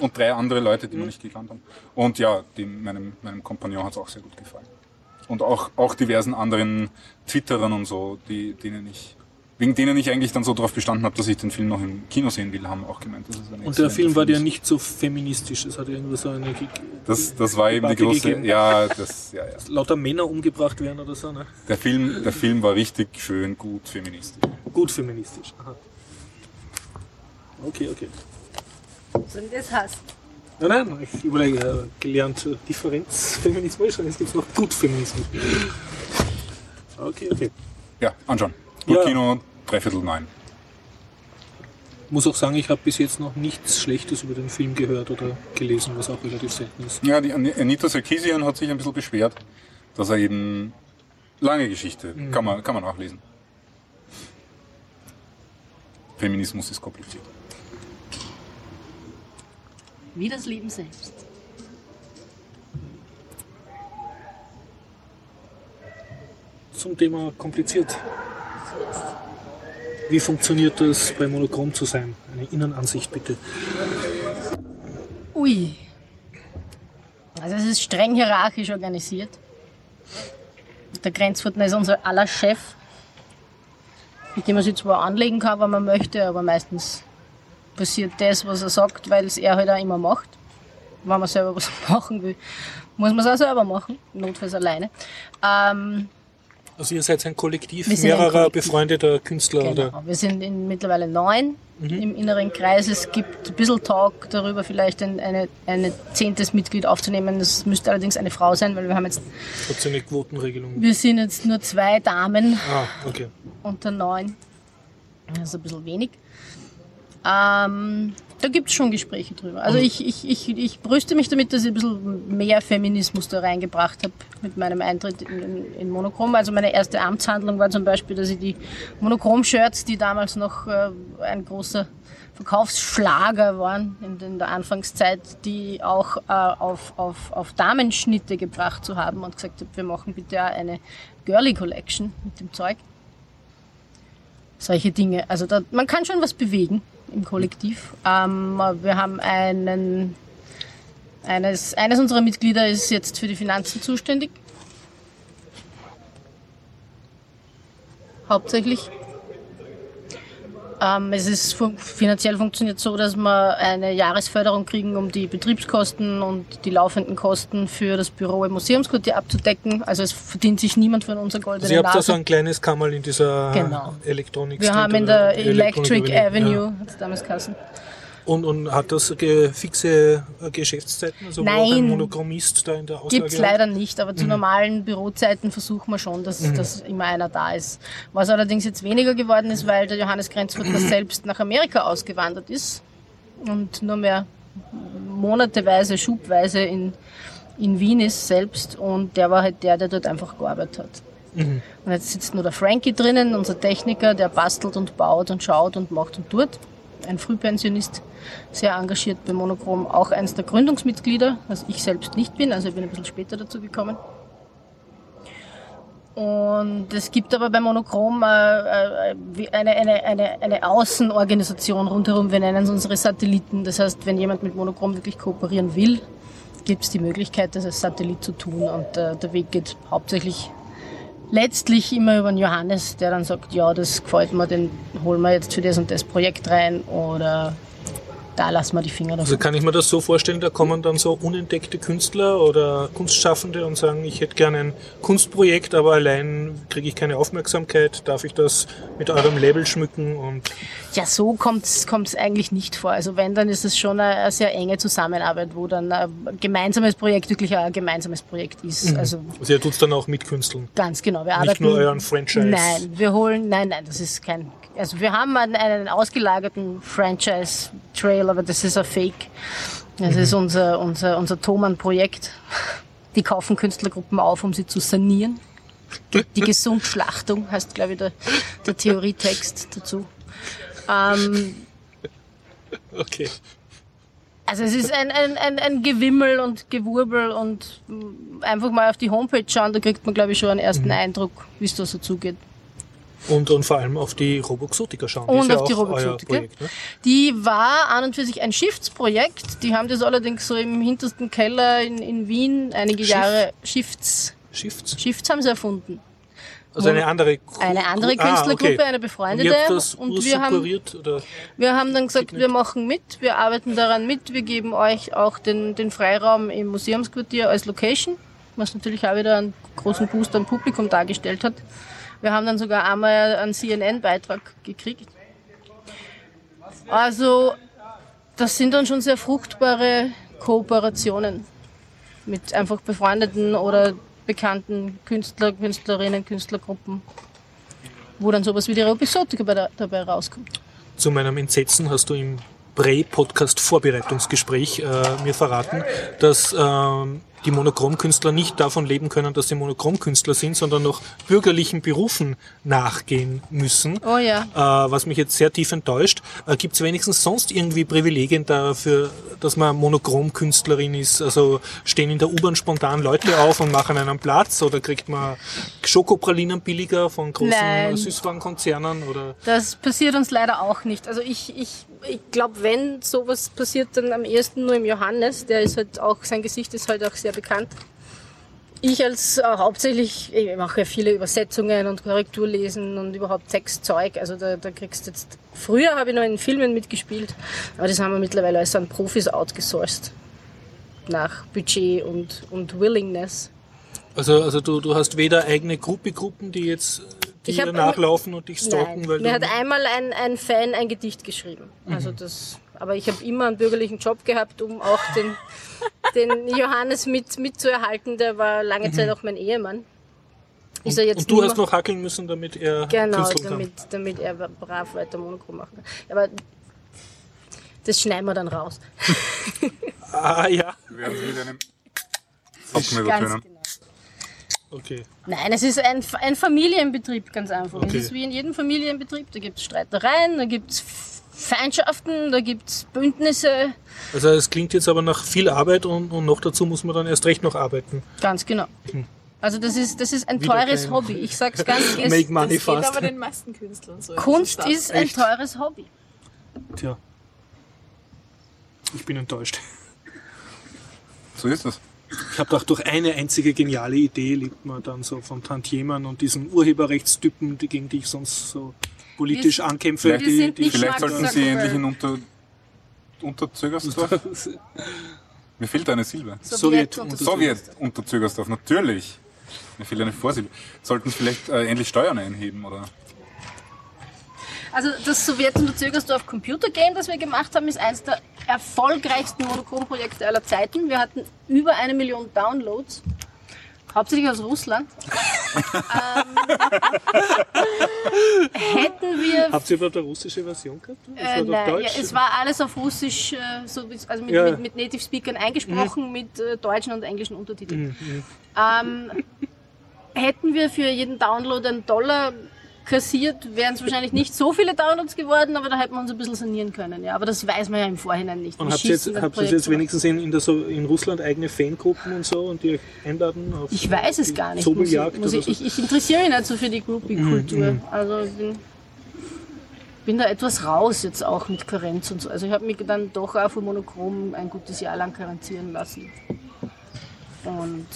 und drei andere Leute, die wir nicht gekannt haben. Und ja, dem, meinem, meinem Kompagnon hat es auch sehr gut gefallen. Und auch, auch diversen anderen Twitterern und so, die, denen ich, wegen denen ich eigentlich dann so darauf bestanden habe, dass ich den Film noch im Kino sehen will, haben auch gemeint, dass es ein Und der Film war dir ist. nicht so feministisch. Es hat irgendwo so eine. ge- Das, das war eben die große, gegeben. ja, das, ja, ja. Lauter Männer umgebracht werden oder so, ne? Der Film, der Film war richtig schön, gut feministisch. Gut feministisch. Aha. Okay, okay. So, das heißt, Nein, nein, ich überlege, äh, gelernt äh, Differenz, Feminismus, und jetzt gibt es noch gut Feminismus. Okay, okay. Ja, anschauen. Ja. Burkino, dreiviertel neun. Muss auch sagen, ich habe bis jetzt noch nichts Schlechtes über den Film gehört oder gelesen, was auch relativ selten ist. Ja, die Ani- Anita Sarkeesian hat sich ein bisschen beschwert, dass er eben lange Geschichte, kann, man, kann man nachlesen. Feminismus ist kompliziert. wie das Leben selbst. Zum Thema kompliziert. Wie funktioniert das, bei Monochrom zu sein? Eine Innenansicht bitte. Ui. Also es ist streng hierarchisch organisiert. Der Grenzfurtner ist unser aller Chef, mit dem man sich zwar anlegen kann, wenn man möchte, aber meistens passiert das, was er sagt, weil es er halt auch immer macht. Wenn man selber was machen will, muss man es auch selber machen, notfalls alleine. Ähm, Also ihr seid ein Kollektiv mehrerer Kollektiv. befreundeter Künstler oder Genau. Wir sind in mittlerweile neun im inneren Kreis. Es gibt ein bisschen Talk darüber, vielleicht ein eine, eine zehntes Mitglied aufzunehmen. Das müsste allerdings eine Frau sein, weil wir haben jetzt, ihr eine Quotenregelung? wir sind jetzt nur zwei Damen Ah, okay. unter neun. Das ist ein bisschen wenig. Ähm, da gibt es schon Gespräche drüber. Also ich, ich, ich, ich brüste mich damit, dass ich ein bisschen mehr Feminismus da reingebracht habe mit meinem Eintritt in, in, in Monochrom. Also meine erste Amtshandlung war zum Beispiel, dass ich die Monochrom-Shirts, die damals noch äh, ein großer Verkaufsschlager waren in, in der Anfangszeit, die auch äh, auf, auf, auf Damenschnitte gebracht zu haben und gesagt habe, wir machen bitte auch eine Girly Collection mit dem Zeug solche Dinge. Also da, man kann schon was bewegen im Kollektiv. Ähm, wir haben einen, eines, eines unserer Mitglieder ist jetzt für die Finanzen zuständig. Hauptsächlich. Ähm, es ist finanziell funktioniert so, dass wir eine Jahresförderung kriegen, um die Betriebskosten und die laufenden Kosten für das Büro im Museumsquartier abzudecken. Also es verdient sich niemand von unserer goldenen Also ihr habt da so ein kleines Kammerl in dieser Genau. Elektronik. Wir haben in der Electric Avenue, Ja. hat es damals geheißen. Und, und hat das ge fixe äh, Geschäftszeiten? Also wo auch ein Nein. Monochromist da in der Auslage Gibt's hat? leider nicht, aber zu Mhm. normalen Bürozeiten versuchen wir schon, dass, dass immer einer da ist. Was allerdings jetzt weniger geworden ist, weil der Johannes Grenzfurter selbst nach Amerika ausgewandert ist und nur mehr monateweise, schubweise in, in Wien ist selbst und der war halt der, der dort einfach gearbeitet hat. Mhm. Und jetzt sitzt nur der Frankie drinnen, unser Techniker, der bastelt und baut und schaut und macht und tut. Ein Frühpensionist, sehr engagiert bei Monochrom, auch eines der Gründungsmitglieder, was ich selbst nicht bin, also ich bin ein bisschen später dazu gekommen. Und es gibt aber bei Monochrom äh, äh, eine, eine, eine, eine Außenorganisation rundherum, wir nennen es unsere Satelliten. Das heißt, wenn jemand mit Monochrom wirklich kooperieren will, gibt es die Möglichkeit, das als Satellit zu tun. Und äh, der Weg geht hauptsächlich letztlich immer über den Johannes, der dann sagt, ja, das gefällt mir, den holen wir jetzt für das und das Projekt rein oder da lassen wir die Finger davon. Also kann ich mir das so vorstellen, da kommen dann so unentdeckte Künstler oder Kunstschaffende und sagen, ich hätte gerne ein Kunstprojekt, aber allein kriege ich keine Aufmerksamkeit. Darf ich das mit eurem Label schmücken? Und Ja, so kommt es eigentlich nicht vor. Also wenn, dann ist es schon eine, eine sehr enge Zusammenarbeit, wo dann ein gemeinsames Projekt wirklich ein gemeinsames Projekt ist. Also also ihr tut's dann auch mit Künstlern. ganz genau. Wir Nicht arbeiten, nur euren Franchise. Nein, wir holen, nein, nein, das ist kein, also wir haben einen, einen ausgelagerten Franchise-Trail, aber das ist ein Fake. Das ist unser, unser, unser Thomann-Projekt. Die kaufen Künstlergruppen auf, um sie zu sanieren. Die, die Gesundschlachtung heißt, glaube ich, der, der Theorietext dazu. Ähm, Okay. also es ist ein, ein, ein, ein Gewimmel und Gewurbel und einfach mal auf die Homepage schauen, da kriegt man, glaube ich, schon einen ersten Eindruck, wie es da so zugeht. Und, und vor allem auf die Roboxotica schauen. Und ja auf die Roboxotica. Projekt, ne? Die war an und für sich ein Schiffsprojekt. Die haben das allerdings so im hintersten Keller in, in Wien einige Schiff? Jahre Shifts. Shifts. Shifts haben sie erfunden. Also eine andere Gru- Eine andere Ah, Künstlergruppe, okay. eine Und befreundete. das Und wir haben, oder? wir haben dann gesagt, wir machen mit, wir arbeiten daran mit, wir geben euch auch den, den Freiraum im Museumsquartier als Location, was natürlich auch wieder einen großen Boost am Publikum dargestellt hat. Wir haben dann sogar einmal einen CNN-Beitrag gekriegt. Also, das sind dann schon sehr fruchtbare Kooperationen mit einfach befreundeten oder bekannten Künstler, Künstlerinnen, Künstlergruppen, wo dann sowas wie die der, dabei rauskommt. Zu meinem Entsetzen hast du im Prä-Podcast-Vorbereitungsgespräch äh, mir verraten, dass ähm, die Monochromkünstler nicht davon leben können, dass sie Monochromkünstler sind, sondern noch bürgerlichen Berufen nachgehen müssen. Oh ja. Äh, was mich jetzt sehr tief enttäuscht. Äh, Gibt es wenigstens sonst irgendwie Privilegien dafür, dass man Monochromkünstlerin ist? Also stehen in der U-Bahn spontan Leute auf und machen einen Platz oder kriegt man Schokopralinen billiger von großen Nein. Süßwarenkonzernen oder Das passiert uns leider auch nicht. Also ich, ich, ich glaube, wenn sowas passiert, dann am ehesten nur im Johannes. Der ist halt auch, sein Gesicht ist halt auch sehr bekannt. Ich als äh, hauptsächlich, ich mache ja viele Übersetzungen und Korrekturlesen und überhaupt Textzeug. Also da, da kriegst du jetzt. Früher habe ich noch in Filmen mitgespielt, aber das haben wir mittlerweile alles an Profis outgesourced. Nach Budget und, und Willingness. Also, also du, du hast weder eigene Gruppegruppen, die jetzt die Ich dir nachlaufen und dich stalken, Nein, weil mir hat einmal ein, ein Fan ein Gedicht geschrieben. Mhm. Also das, aber ich habe immer einen bürgerlichen Job gehabt, um auch den, den Johannes mit, mitzuerhalten. Der war lange Zeit auch mein Ehemann. Ist er jetzt Mhm. und du hast noch hackeln müssen, damit er Genau, künsteln kann. damit, damit er brav weiter Monochrom machen kann. Aber das schneiden wir dann raus. Ah ja, Wir werden mit einem genau. Okay. Nein, es ist ein, ein Familienbetrieb, ganz einfach. Okay. Es ist wie in jedem Familienbetrieb. Da gibt es Streitereien, da gibt es Feindschaften, da gibt es Bündnisse. Also es klingt jetzt aber nach viel Arbeit und, und noch dazu muss man dann erst recht noch arbeiten. Ganz genau. Also das ist, das ist ein Wieder teures kein- Hobby. Ich sag's ganz es, Make money Das geht fast. aber den meisten Künstlern so. Kunst ist ein Echt? teures Hobby. Tja. Ich bin enttäuscht. So ist es. Ich habe gedacht, durch eine einzige geniale Idee lebt man dann so von Tantiemen und diesen Urheberrechtstypen, die, gegen die ich sonst so politisch Wir- ankämpfe. wir sind nicht Vielleicht Mark sollten Sie endlich in Unter, Unterzögersdorf. Mir fehlt eine Silbe. Sowjet Sowjet Unterzögersdorf, natürlich. Mir fehlt eine Vorsilbe. Sollten Sie vielleicht äh, endlich Steuern einheben, oder? Also das Sowjet und Zögersdorf Computer Game, das wir gemacht haben, ist eines der erfolgreichsten Monochrom-Projekte aller Zeiten. Wir hatten über eine Million Downloads, hauptsächlich aus Russland. ähm, hätten wir Habt ihr überhaupt eine russische Version gehabt? Äh, nein, ja, es war alles auf Russisch, äh, so, also mit, Ja. mit, mit Native Speakern eingesprochen, mit äh, deutschen und englischen Untertiteln. Mhm, Ähm, hätten wir für jeden Download einen Dollar kassiert, wären es wahrscheinlich nicht so viele Downloads geworden, aber da hätten wir uns ein bisschen sanieren können. Ja. Aber das weiß man ja im Vorhinein nicht. Und habt ihr jetzt, habt jetzt wenigstens in, in, der so, in Russland eigene Fangruppen und so und die euch einladen? Auf Ich weiß es gar nicht. Muss ich, muss ich, so? ich, ich interessiere mich nicht so für die Groupie-Kultur. Mhm, Also ich bin, bin da etwas raus jetzt auch mit Karenz und so. Also ich habe mich dann doch auch von Monochrom ein gutes Jahr lang karenzieren lassen. Und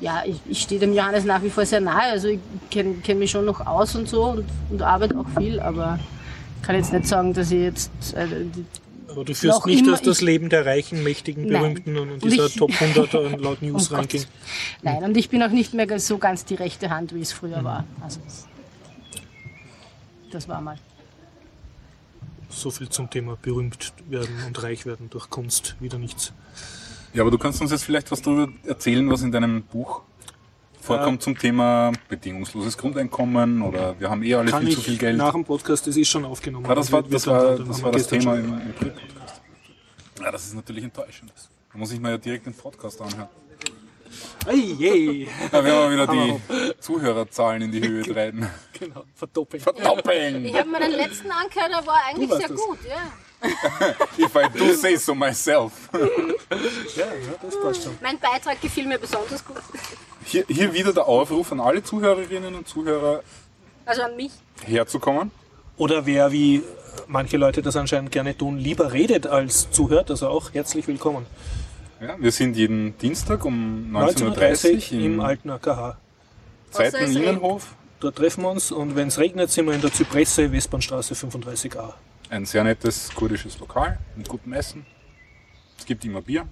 ja, ich, ich stehe dem Johannes nach wie vor sehr nahe. Also ich kenne kenn mich schon noch aus und so und, und arbeite auch viel, aber kann jetzt nicht sagen, dass ich jetzt äh, die, Aber du führst nicht immer das, das ich- Leben der reichen, mächtigen, Nein. berühmten und in Und dieser ich- Top 100 laut News Ranking. Gottes- Nein, und ich bin auch nicht mehr so ganz die rechte Hand, wie es früher war. Also das, das war mal. So viel zum Thema berühmt werden und reich werden durch Kunst. Wieder nichts. Ja, aber du kannst uns jetzt vielleicht was darüber erzählen, was in deinem Buch vorkommt zum Thema bedingungsloses Grundeinkommen oder wir haben eh alle Kann viel ich zu viel Geld. nach dem Podcast, das ist schon aufgenommen. Ja, das war, Wir- das war, das war das Thema im, im Pre-Podcast. Ja, das ist natürlich enttäuschend. Da muss ich mir ja direkt den Podcast anhören. Ei, je. Da werden wir wieder die Zuhörerzahlen in die Höhe treiben. Genau, verdoppeln. Verdoppeln! Ich habe meinen letzten angehört, der war eigentlich sehr das. gut. Ja. If I do say so myself. Ja, ja, das passt schon. Mein Beitrag gefiel mir besonders gut. Hier, hier wieder der Aufruf an alle Zuhörerinnen und Zuhörer Also an mich. herzukommen. Oder wer, wie manche Leute das anscheinend gerne tun, lieber redet als zuhört, also auch herzlich willkommen. Ja, wir sind jeden Dienstag um 19.30 19.30 Uhr im im alten AKH. Zeiten es Innenhof. Dort treffen wir uns und wenn es regnet, sind wir in der Zypresse, Westbahnstraße 35a. Ein sehr nettes kurdisches Lokal mit gutem Essen. Es gibt immer Bier.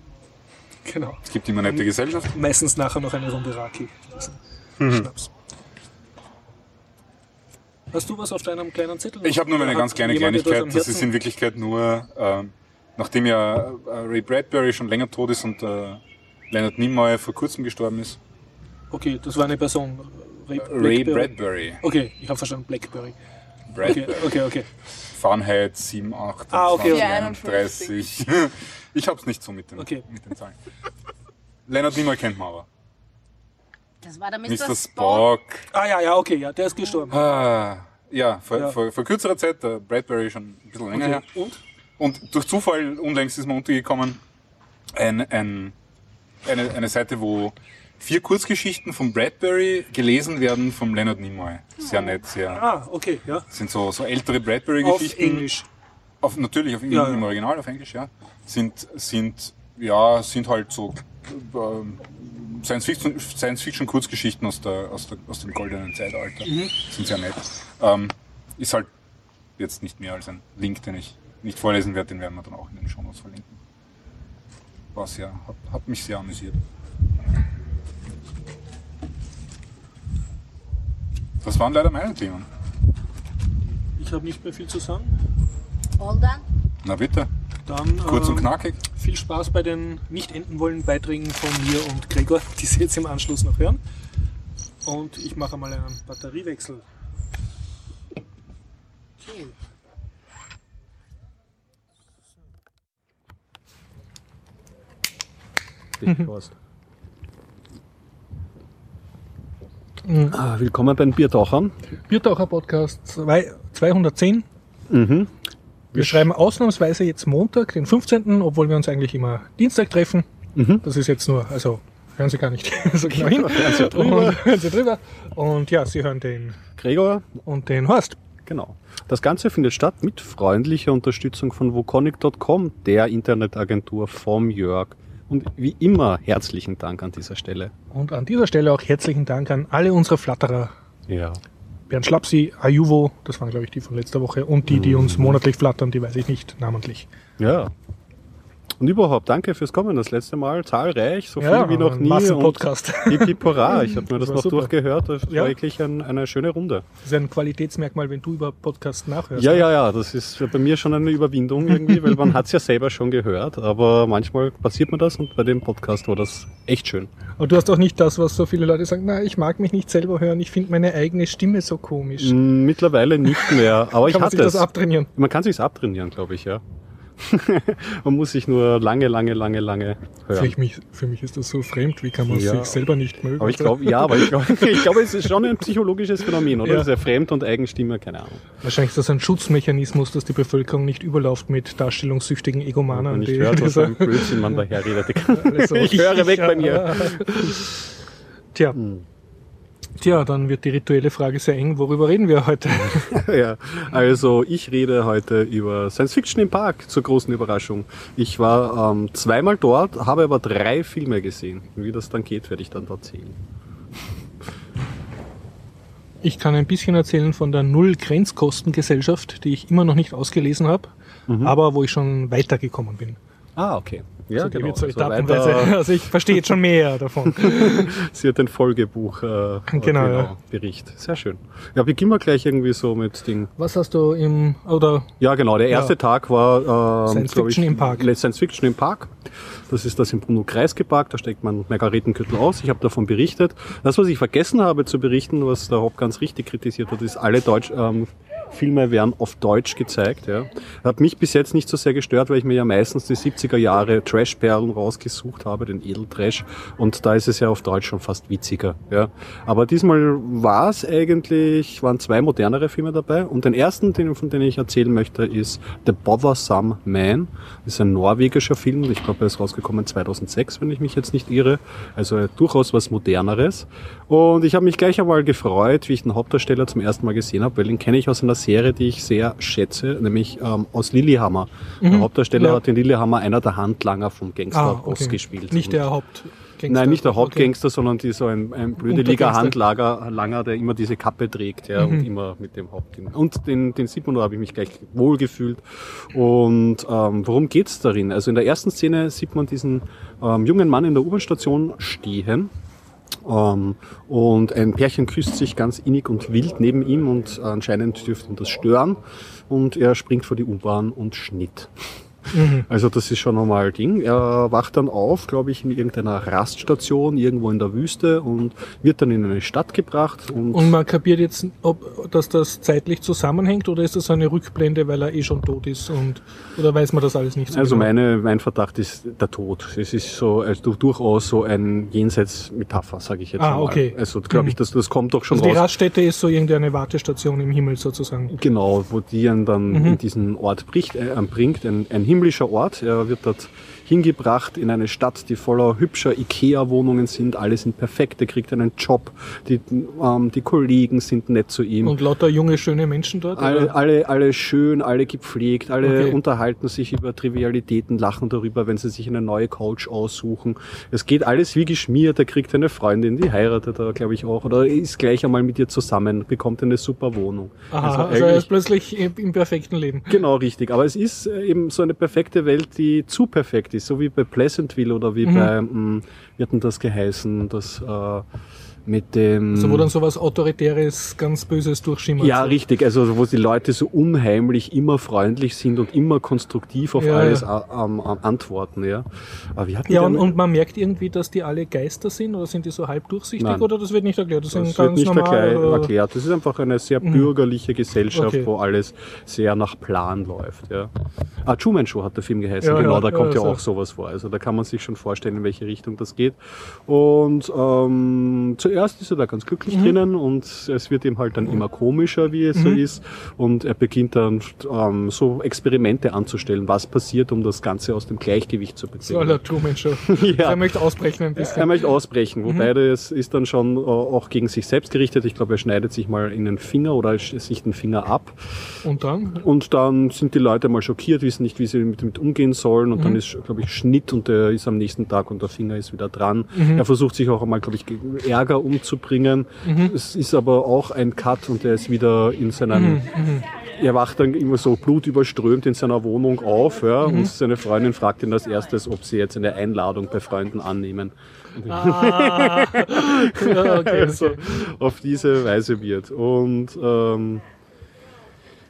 Genau. Es gibt immer nette Gesellschaft. Meistens nachher noch eine Runde Raki. Das ist Mhm. Schnaps. Hast du was auf deinem kleinen Zettel? Ich habe nur eine ganz kleine Kleinigkeit. Das ist Herzen? in Wirklichkeit nur, ähm, nachdem ja äh, Ray Bradbury schon länger tot ist und äh, Leonard Nimoy vor kurzem gestorben ist. Okay, das war eine Person. Ray, Ray. Bradbury. Okay, ich habe verstanden, Blackberry. Brad Okay, okay, okay. Fahrenheit 7, 8, Ah, okay, okay. 31. Ich hab's nicht so mit den, Okay. mit den Zahlen. Leonard Nimoy kennt man aber. Das war der Mr. Mr. Spock. Ah ja, ja, okay, ja, der ist gestorben. Ah, ja, vor, Ja. Vor, vor kürzerer Zeit, der Bradbury schon ein bisschen länger her. Okay. Und? Und durch Zufall unlängst ist mir untergekommen ein, ein, eine, eine Seite, wo vier Kurzgeschichten von Bradbury gelesen werden vom Leonard Nimoy. Sehr nett, sehr. Ah, okay, ja. Sind so, so ältere Auf Bradbury-Geschichten. Englisch. Auf, natürlich auf, im, Ja, ja. im Original, auf Englisch, ja. Sind, sind, ja, sind halt so ähm, Science-Fiction Science Kurzgeschichten aus, der, aus, der, aus dem goldenen Zeitalter. Mhm. Sind sehr nett. Ähm, ist halt jetzt nicht mehr als ein Link, den ich nicht vorlesen werde, den werden wir dann auch in den Shownotes verlinken. War sehr, hat, hat mich sehr amüsiert. Das waren leider meine Themen. Ich habe nicht mehr viel zu sagen. All done. Na bitte, Dann kurz und ähm, knackig. viel Spaß bei den nicht enden wollen Beiträgen von mir und Gregor, die Sie jetzt im Anschluss noch hören. Und ich mache mal einen Batteriewechsel. Okay. Ah, Willkommen beim Biertauchern. Biertaucher Podcast 210. Wir schreiben ausnahmsweise jetzt Montag, den 15., obwohl wir uns eigentlich immer Dienstag treffen. Das ist jetzt nur, also hören Sie gar nicht so genau hin. Hören Sie drüber. Und, hören Sie drüber. Und ja, Sie hören den Gregor, und den Horst. genau. Das Ganze findet statt mit freundlicher Unterstützung von woconic.com, der Internetagentur vom Jörg. Und wie immer herzlichen Dank an dieser Stelle. Und an dieser Stelle auch herzlichen Dank an alle unsere Flatterer. Ja. Bernd Schlapsi, Ayuvo, das waren glaube ich die von letzter Woche, und die, die uns monatlich flattern, die weiß ich nicht namentlich. Ja. Und überhaupt, danke fürs Kommen das letzte Mal. Zahlreich, so viel Ja, wie noch nie. Massenpodcast. Und Hip Hip Hurra. Ich habe mir das war noch super. durchgehört. Das Ja. war wirklich ein, eine schöne Runde. Das ist ein Qualitätsmerkmal, wenn du über Podcast nachhörst. Ja, ja, ja, das ist bei mir schon eine Überwindung irgendwie, weil man hat's ja selber schon gehört, aber manchmal passiert mir das und bei dem Podcast war das echt schön. Aber du hast auch nicht das, was so viele Leute sagen, na, ich mag mich nicht selber hören, ich finde meine eigene Stimme so komisch. Mm, Mittlerweile nicht mehr, aber ich Kann man hatte sich das es. abtrainieren? Man kann sich's abtrainieren, glaube ich, ja. man muss sich nur lange, lange, lange, lange Für, hören. mich, für mich ist das so fremd, wie kann man Ja. sich selber nicht mögen? Aber ich glaube, ja, aber ich glaube, ich glaube, es ist schon ein psychologisches Phänomen, oder? Ja. Diese Fremd- und Eigenstimme, keine Ahnung. Wahrscheinlich ist das ein Schutzmechanismus, dass die Bevölkerung nicht überläuft mit darstellungssüchtigen Egomanern. Und ich höre, was für ein Blödsinn man daher redet. alles so, Ich höre weg bei mir. Tja. Tja, dann wird die rituelle Frage sehr eng. Worüber reden wir heute? ja, also ich rede heute über Science Fiction im Park, zur großen Überraschung. Ich war ähm, zweimal dort, habe aber drei Filme gesehen. Wie das dann geht, werde ich dann erzählen. Ich kann ein bisschen erzählen von der Null-Grenzkostengesellschaft, die ich immer noch nicht ausgelesen habe, Mhm. aber wo ich schon weitergekommen bin. Ah, okay. Ja, So, genau. Also Also ich verstehe jetzt schon mehr davon. Sie hat ein Folgebuch äh, Genau, ja. Bericht. Sehr schön. Ja, beginnen wir gleich irgendwie so mit Ding. Was hast du im, oder Ja, genau. Der erste Ja. Tag war ähm, Science Fiction ich, im Park. Science Fiction im Park. Das ist das im Bruno Kreisky Park. Da steckt man Margaretenkürtel aus. Ich habe davon berichtet. Das, was ich vergessen habe zu berichten, was der Haupt ganz richtig kritisiert hat, ist, alle Deutsch, ähm, Filme werden auf Deutsch gezeigt. Ja. Hat mich bis jetzt nicht so sehr gestört, weil ich mir ja meistens die 70er Jahre Trash-Perlen rausgesucht habe, den Edeltrash. Und da ist es ja auf Deutsch schon fast witziger. Ja. Aber diesmal war es eigentlich, waren zwei modernere Filme dabei. Und den ersten, den, von dem ich erzählen möchte, ist The Bothersome Man. Das ist ein norwegischer Film. Ich glaube, er ist rausgekommen 2006, wenn ich mich jetzt nicht irre. Also durchaus was Moderneres. Und ich habe mich gleich einmal gefreut, wie ich den Hauptdarsteller zum ersten Mal gesehen habe, weil den kenne ich aus einer Serie, die ich sehr schätze, nämlich ähm, aus Lillehammer. Der Hauptdarsteller Ja. hat in Lillehammer einer der Handlanger vom Gangster-Boss Ah, okay. gespielt. nicht der Hauptgangster? Nein, nicht der Okay. Hauptgangster, sondern die so ein, ein blödeliger. Handlager, Langer, der immer diese Kappe trägt, ja, Mhm. und immer mit dem Hauptding. Und den, den sieht man, da habe ich mich gleich wohl gefühlt. Und ähm, worum geht's darin? Also in der ersten Szene sieht man diesen ähm, jungen Mann in der U-Bahn-Station stehen. Ähm, und ein Pärchen küsst sich ganz innig und wild neben ihm und anscheinend dürfte ihn das stören. Und er springt vor die U-Bahn und Schnitt. Also das ist schon nochmal Ding. Er wacht dann auf, glaube ich, in irgendeiner Raststation irgendwo in der Wüste und wird dann in eine Stadt gebracht. Und, Und man kapiert jetzt, ob, dass das zeitlich zusammenhängt oder ist das eine Rückblende, weil er eh schon tot ist und oder weiß man das alles nicht so also genau? meine, mein Verdacht ist der Tod. Es ist so also durchaus so ein Jenseits-Metapher, sage ich jetzt Ah, mal. okay. Also glaube ich, das, das kommt doch schon Also die raus. Raststätte ist so irgendeine Wartestation im Himmel sozusagen. Genau, wo die ihn dann Mhm. in diesen Ort bricht, äh, bringt. Ein, ein himmlischer Ort. Er wird dort hingebracht in eine Stadt, die voller hübscher Ikea-Wohnungen sind. Alle sind perfekt. Er kriegt einen Job. Die, ähm, die Kollegen sind nett zu ihm. Und lauter junge, schöne Menschen dort? Alle, oder? alle, alle schön, alle gepflegt, alle Okay. unterhalten sich über Trivialitäten, lachen darüber, wenn sie sich eine neue Couch aussuchen. Es geht alles wie geschmiert. Er kriegt eine Freundin, die heiratet er, glaube ich, auch. Oder ist gleich einmal mit ihr zusammen, bekommt eine super Wohnung. Aha, also, eigentlich- er ist plötzlich im, im perfekten Leben. Genau, richtig. Aber es ist äh, eben so eine perfekte Welt, die zu perfekt ist. So wie bei Pleasantville oder wie Mhm. bei, mh, wie hat denn das geheißen, das äh, mit dem... Also wo dann sowas Autoritäres, ganz Böses durchschimmert. ja, so. richtig. Also wo die Leute so unheimlich immer freundlich sind und immer konstruktiv auf Ja, alles ja. am- am antworten. Ja, Aber wie hatten Ja, und, und man merkt irgendwie, dass die alle Geister sind oder sind die so halb durchsichtig Nein. oder das wird nicht erklärt? Das, das sind wird ganz nicht normal. oder- erklärt. Das ist einfach eine sehr bürgerliche Gesellschaft, Okay. wo alles sehr nach Plan läuft. Ja. Ah, Truman Show hat der Film geheißen. Ja, genau, da kommt ja, ja so. auch sowas vor. Also da kann man sich schon vorstellen, in welche Richtung das geht. Und ähm, zuerst ist er da ganz glücklich drinnen und es wird ihm halt dann immer komischer, wie es so ist. Und er beginnt dann ähm, so Experimente anzustellen, was passiert, um das Ganze aus dem Gleichgewicht zu So bringen. aller Truman Show. Ja. Er möchte ausbrechen ein bisschen. Er möchte ausbrechen, wobei das ist dann schon äh, auch gegen sich selbst gerichtet. Ich glaube, er schneidet sich mal in den Finger oder sich den Finger ab. Und dann? Und dann sind die Leute mal schockiert, wissen nicht, wie sie damit damit umgehen sollen. Und dann ist, glaube ich, Schnitt und der ist am nächsten Tag und der Finger ist wieder dran. Er versucht sich auch einmal, glaube ich, ge- Ärger umzubringen. Es ist aber auch ein Cut und er ist wieder in seinem er wacht dann immer so blutüberströmt in seiner Wohnung auf ja, und seine Freundin fragt ihn als erstes, ob sie jetzt eine Einladung bei Freunden annehmen. Ah. ja, okay, Also okay. auf diese Weise wird. Und ähm,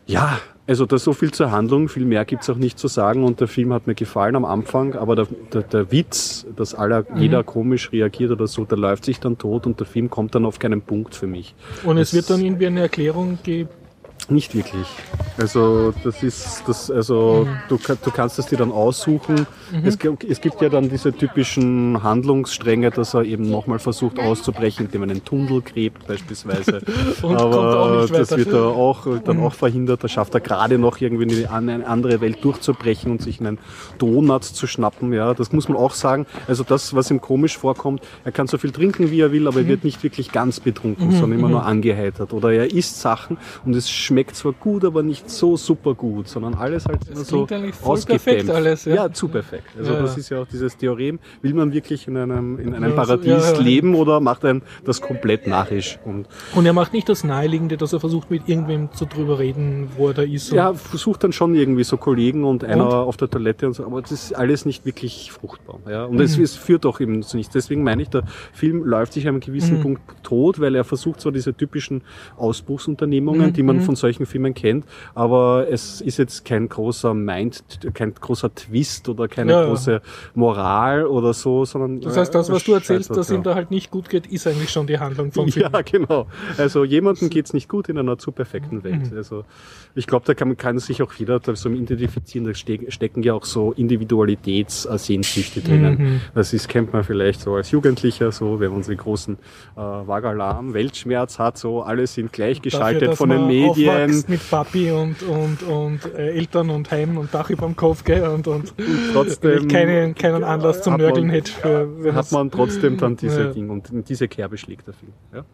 ja, also da so viel zur Handlung, viel mehr gibt's auch nicht zu sagen und der Film hat mir gefallen am Anfang, aber der, der, der Witz, dass aller, Mhm. jeder komisch reagiert oder so, der läuft sich dann tot und der Film kommt dann auf keinen Punkt für mich. Und es Das- wird dann irgendwie eine Erklärung geben. Nicht wirklich. Also das ist das, also Mhm. du, du kannst es dir dann aussuchen. Es, gi- es gibt ja dann diese typischen Handlungsstränge, dass er eben nochmal versucht auszubrechen, indem er einen Tunnel gräbt beispielsweise. Aber das. Mhm. wird er auch dann auch verhindert. Da schafft er gerade noch irgendwie in die- eine andere Welt durchzubrechen und sich einen Donut zu schnappen. Ja, das muss man auch sagen. Also das, was ihm komisch vorkommt, er kann so viel trinken, wie er will, Mhm. aber er wird nicht wirklich ganz betrunken, sondern immer nur angeheitert. Oder er isst Sachen und es schmeckt zwar gut, aber nicht so super gut, sondern alles halt immer so ausgedämpft. alles, ja. ja. zu perfekt. Also Ja, das ist ja auch dieses Theorem. Will man wirklich in einem, in einem so- Paradies ja. leben oder macht ein das komplett narrisch? Und Und er macht nicht das Naheliegende, dass er versucht, mit irgendwem zu drüber reden, wo er da ist. ja, versucht dann schon irgendwie so Kollegen und einer Und? auf der Toilette und so, aber das ist alles nicht wirklich fruchtbar. Ja? Und Mhm. es, es führt auch eben zu nichts. Deswegen meine ich, der Film läuft sich an einem Mhm. gewissen Punkt tot, weil er versucht so diese typischen Ausbruchsunternehmungen, Mhm, die man von solchen Filmen kennt, aber es ist jetzt kein großer Mind, kein großer Twist oder keine Ja, ja. große Moral oder so, sondern Das heißt, das, äh, was du erzählst, dass ihm ja. da halt nicht gut geht, ist eigentlich schon die Handlung vom Film. Ja, genau. Also jemandem geht's nicht gut in einer zu perfekten Welt. Mhm. Also ich glaube, da kann, kann sich auch jeder so identifizieren. Da ste stecken ja auch so Individualitätssehnsüchte drinnen. Mhm. Das ist, kennt man vielleicht so als Jugendlicher, so wenn man so einen großen äh, Vagalarm, Weltschmerz hat, so alle sind gleichgeschaltet Dafür, von den man Medien. aufwächst mit Papi und, und, und äh, Eltern und Heim und Dach über dem Kopf gell? und, und trotzdem ich keinen, keinen Anlass zum Nörgeln hätte. Für, hat man trotzdem dann diese Ja. Dinge und diese Kerbe schlägt der Film. Ja?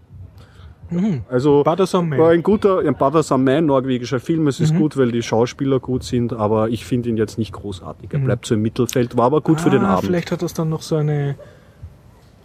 Mhm. Also war ein guter, ein Man, norwegischer Film. Es Mhm. ist gut, weil die Schauspieler gut sind, aber ich finde ihn jetzt nicht großartig. Er bleibt so im Mittelfeld, war aber gut für den Ah, Abend. Vielleicht hat das dann noch so eine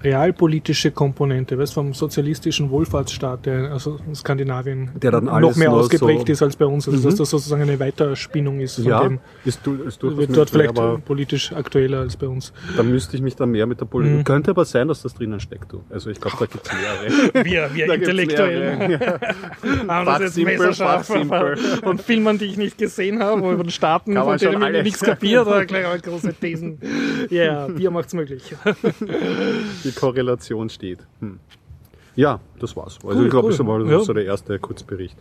realpolitische Komponente, weißt, vom sozialistischen Wohlfahrtsstaat, der also in Skandinavien noch mehr ausgeprägt so- ist als bei uns, also Mhm. dass das sozusagen eine Weiterspinnung ist von Ja, dem. ist, du, ist durchaus Wird dort vielleicht aber politisch aktueller als bei uns. da müsste ich mich dann mehr mit der Politik. Mhm. Könnte aber sein, dass das drinnen steckt. Du. Also ich glaube, da gibt es mehrere. Wir, wir mehrere. haben das jetzt messerscharf simpel. von Filmen, die ich nicht gesehen habe, oder von Staaten, Kann von denen ich nichts kapiert, oder gleich große Thesen. Ja, yeah, Bier macht's möglich. Die Korrelation steht. Hm. Ja, das war's. Also Cool, ich glaube, cool. das war Ja. so der erste Kurzbericht.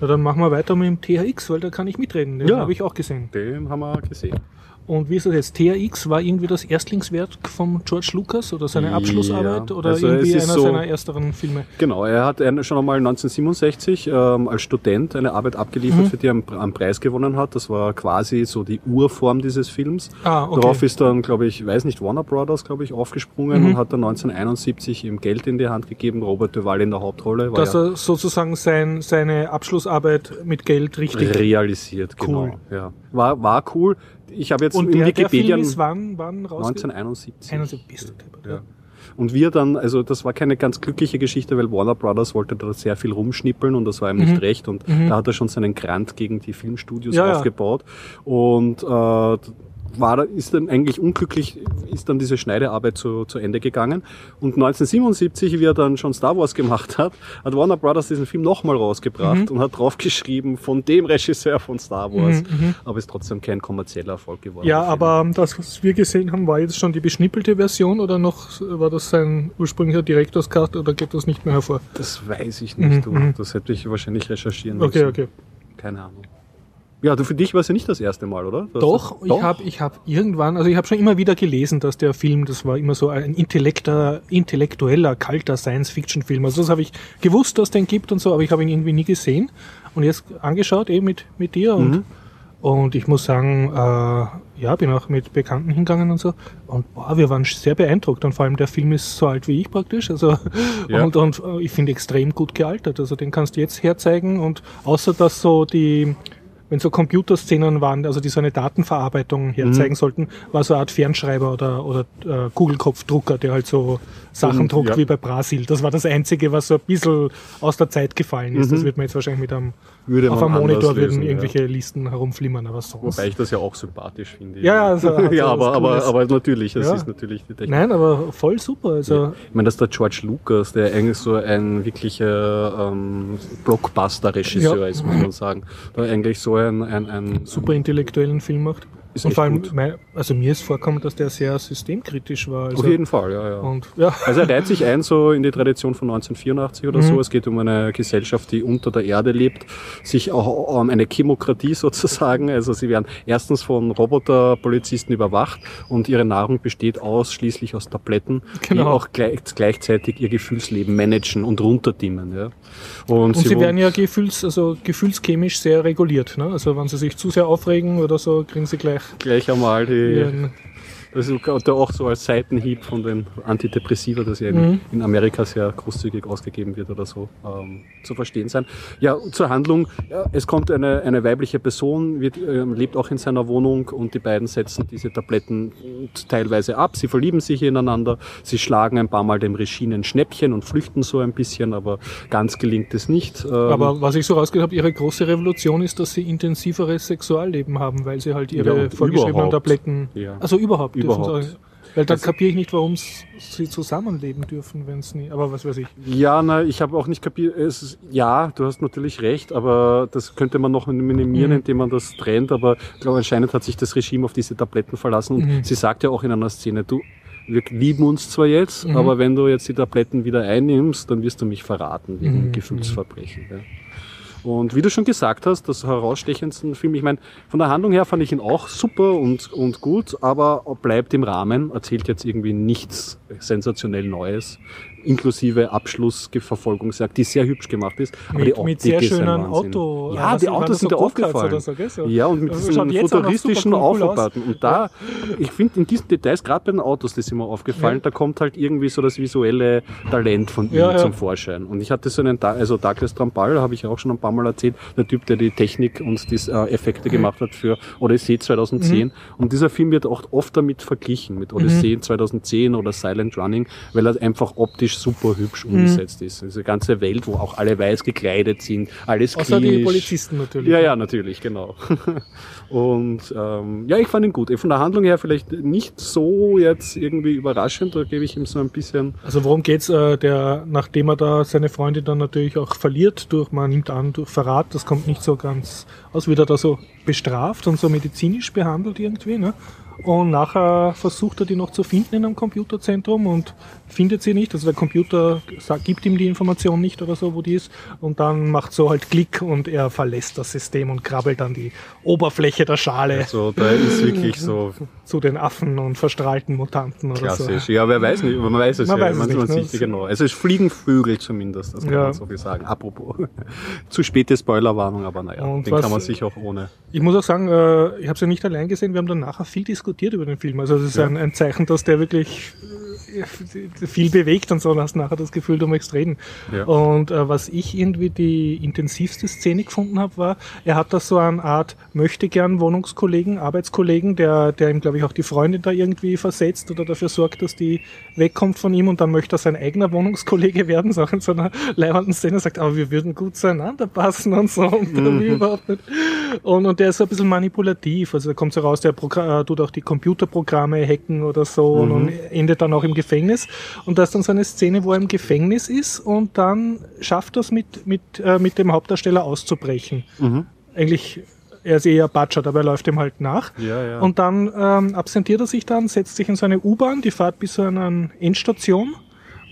Na, dann machen wir weiter mit dem THX, weil da kann ich mitreden. Den Ja. habe ich auch gesehen. Den haben wir gesehen. Und wie ist das jetzt? THX war irgendwie das Erstlingswerk von George Lucas oder seine Ja, Abschlussarbeit oder also irgendwie einer so- seiner ersteren Filme? Genau, er hat schon einmal 1967 ähm, als Student eine Arbeit abgeliefert, Mhm. für die er einen, Preis gewonnen hat. Das war quasi so die Urform dieses Films. Ah, okay. Darauf ist dann, glaube ich, weiß nicht, Warner Brothers, glaube ich, aufgesprungen Mhm. und hat dann 1971 ihm Geld in die Hand gegeben. Robert Duval in der Hauptrolle Dass ja er sozusagen sein, seine Abschlussarbeit mit Geld richtig. realisiert, Cool. genau. Ja. War, war cool. Ich habe jetzt Und im der, der Wikipedia Film ist wann, wann rausgekommen? 1971. 71 bist du Ja. Und wir dann, also das war keine ganz glückliche Geschichte, weil Warner Brothers wollte da sehr viel rumschnippeln und das war ihm nicht recht. Und da hat er schon seinen Grant gegen die Filmstudios Mhm. Ja. aufgebaut. Und äh, war, ist dann eigentlich unglücklich, ist dann diese Schneidearbeit zu, zu Ende gegangen. Und 1977, wie er dann schon Star Wars gemacht hat, hat Warner Brothers diesen Film nochmal rausgebracht Mhm. und hat draufgeschrieben von dem Regisseur von Star Wars. Aber ist trotzdem kein kommerzieller Erfolg geworden. Ja, aber das, was wir gesehen haben, war jetzt schon die beschnippelte Version oder noch war das sein ursprünglicher Director's Cut oder geht das nicht mehr hervor? Das weiß ich nicht. Mhm, Du. Das hätte ich wahrscheinlich recherchieren Okay, müssen. okay. Keine Ahnung. Ja, du für dich war es ja nicht das erste Mal, oder? Du Doch, das- ich habe ich hab irgendwann, also ich habe schon immer wieder gelesen, dass der Film, das war immer so ein intellekter, intellektueller, kalter Science-Fiction-Film. Also das habe ich gewusst, dass es den gibt und so, aber ich habe ihn irgendwie nie gesehen. Und jetzt angeschaut, eben mit, mit dir und, Mhm. und ich muss sagen, äh, ja, bin auch mit Bekannten hingegangen und so. Und boah, wir waren sehr beeindruckt. Und vor allem der Film ist so alt wie ich praktisch. Also Ja. und, und äh, ich finde extrem gut gealtert. Also den kannst du jetzt herzeigen und außer dass so die wenn so Computerszenen waren, also die so eine Datenverarbeitung herzeigen sollten, war so eine Art Fernschreiber oder, oder äh, Kugelkopfdrucker, der halt so Sachen Und, druckt ja. wie bei Brasil. Das war das Einzige, was so ein bisschen aus der Zeit gefallen ist. Das wird man jetzt wahrscheinlich mit einem Würde auf man einem Monitor würden lösen, ja. irgendwelche Listen herumflimmern, aber sonst. Wobei ich das ja auch sympathisch finde. Ja, also ja aber, aber, aber natürlich, das Ja. ist natürlich die Technik. Nein, aber voll super. Also Ich meine, das ist der George Lucas, der eigentlich so ein wirklicher ähm, Blockbuster-Regisseur Ja. ist, muss man sagen. Der eigentlich so ein, ein, ein super intellektuellen Film macht. Ist und vor allem, mein, also mir ist vorkommen, dass der sehr systemkritisch war. Also, Auf jeden Fall, ja, ja. Und ja, Also er reiht sich ein so in die Tradition von 1984 oder Mhm. so. Es geht um eine Gesellschaft, die unter der Erde lebt, sich auch um eine Chemokratie sozusagen. Also sie werden erstens von Roboterpolizisten überwacht und ihre Nahrung besteht ausschließlich aus Tabletten, die Genau. auch gleich, gleichzeitig ihr Gefühlsleben managen und runterdimmen. Ja. Und, und sie, wo- werden ja gefühls, also gefühlschemisch sehr reguliert. Ne? Also wenn sie sich zu sehr aufregen oder so, kriegen sie gleich gleich einmal die, ihren Ist auch so als Seitenhieb von den Antidepressiva, das ja Mhm. in, Amerika sehr großzügig ausgegeben wird oder so, ähm, zu verstehen sein. Ja, zur Handlung. Ja, es kommt eine, eine weibliche Person, wird, ähm, lebt auch in seiner Wohnung und die beiden setzen diese Tabletten teilweise ab. Sie verlieben sich ineinander. Sie schlagen ein paar Mal dem Regine ein Schnäppchen und flüchten so ein bisschen, aber ganz gelingt es nicht. Ähm, Aber was ich so rausgehört habe, ihre große Revolution ist, dass sie intensiveres Sexualleben haben, weil sie halt Ja, ihre und vorgeschriebenen überhaupt. Tableten. Ja. Also überhaupt. Überhaupt. Sie, weil dann kapiere ich nicht, warum sie zusammenleben dürfen, wenn es nie. Aber was weiß ich. Ja, na, ich habe auch nicht kapiert. Es ist, ja, du hast natürlich recht, aber das könnte man noch minimieren, Mhm. indem man das trennt. Aber ich glaube, anscheinend hat sich das Regime auf diese Tabletten verlassen. Und Mhm. sie sagt ja auch in einer Szene, du, wir lieben uns zwar jetzt, Mhm. aber wenn du jetzt die Tabletten wieder einnimmst, dann wirst du mich verraten wegen Mhm. Gefühlsverbrechen. Ja. Und wie du schon gesagt hast, das herausstechendsten Film, ich meine, von der Handlung her fand ich ihn auch super und, und gut, aber bleibt im Rahmen, erzählt jetzt irgendwie nichts sensationell Neues, inklusive Abschlussverfolgungsjagd, die sehr hübsch gemacht ist. Aber die Mit, mit sehr schönen. Auto. Ja, was die Autos sind so aufgefallen. So. Ja, und mit Das diesen futuristischen cool. Aufbauten. Und da, ich finde in diesen Details, gerade bei den Autos, das ist mir aufgefallen, Ja. da kommt halt irgendwie so das visuelle Talent von ihm zum Vorschein. Und ich hatte so einen, also Douglas Trampal, habe ich ja auch schon ein paar Mal erzählt, der Typ, der die Technik und die äh, Effekte gemacht hat für Odyssey 2010. Mhm. Und dieser Film wird auch oft damit verglichen, mit Odyssey 2010 oder Silent Running, weil er einfach optisch super hübsch Mhm. umgesetzt ist. Diese ganze Welt, wo auch alle weiß gekleidet sind, alles Außer die klinisch. Polizisten natürlich. Ja, ja, natürlich, genau. Und ähm, ja, ich fand ihn gut. Von der Handlung her vielleicht nicht so jetzt irgendwie überraschend, da gebe ich ihm so ein bisschen. Also worum geht's? Äh, der, nachdem er da seine Freundin dann natürlich auch verliert, durch, man nimmt an, durch Verrat, das kommt nicht so ganz aus, wird er da so bestraft und so medizinisch behandelt irgendwie, ne? Und nachher versucht er die noch zu finden in einem Computerzentrum und findet sie nicht. Also der Computer sagt, gibt ihm die Information nicht oder so, wo die ist. Und dann macht so halt Klick und er verlässt das System und krabbelt an die Oberfläche der Schale Also da ist wirklich so zu den Affen und verstrahlten Mutanten oder klassisch. so. Ja, wer weiß nicht, man weiß es Man ja, weiß es man, nicht, man sieht ja genau. Also es fliegen Vögel zumindest, das kann Ja. man so viel sagen. Apropos. Zu späte Spoilerwarnung, aber naja, Und den was- kann man sich auch ohne. Ich muss auch sagen, äh, ich habe es ja nicht allein gesehen, wir haben dann nachher viel diskutiert über den Film. Also das ist ein, ein Zeichen, dass der wirklich äh, viel bewegt und so, und hast nachher das Gefühl, du möchtest reden. Ja. Und äh, was ich irgendwie die intensivste Szene gefunden habe, war, er hat da so eine Art möchte gern Wohnungskollegen, Arbeitskollegen, der, der ihm, glaube ich, auch die Freundin da irgendwie versetzt oder dafür sorgt, dass die wegkommt von ihm und dann möchte er sein eigener Wohnungskollege werden, so in so einer leibenden Szene, sagt, aber wir würden gut zueinander passen und so und Mhm. überhaupt nicht. Und, und der ist so ein bisschen manipulativ, also da kommt so raus, der Progr äh, tut auch die Computerprogramme hacken oder so Mhm. und endet dann auch im Gefängnis. Und da ist dann so eine Szene, wo er im Gefängnis ist und dann schafft er es mit, mit, äh, mit dem Hauptdarsteller auszubrechen. Mhm. Eigentlich, er ist eher Batschert, aber er läuft ihm halt nach. Ja, ja. Und dann ähm, absentiert er sich dann, setzt sich in so eine U-Bahn, die fährt bis zu einer Endstation.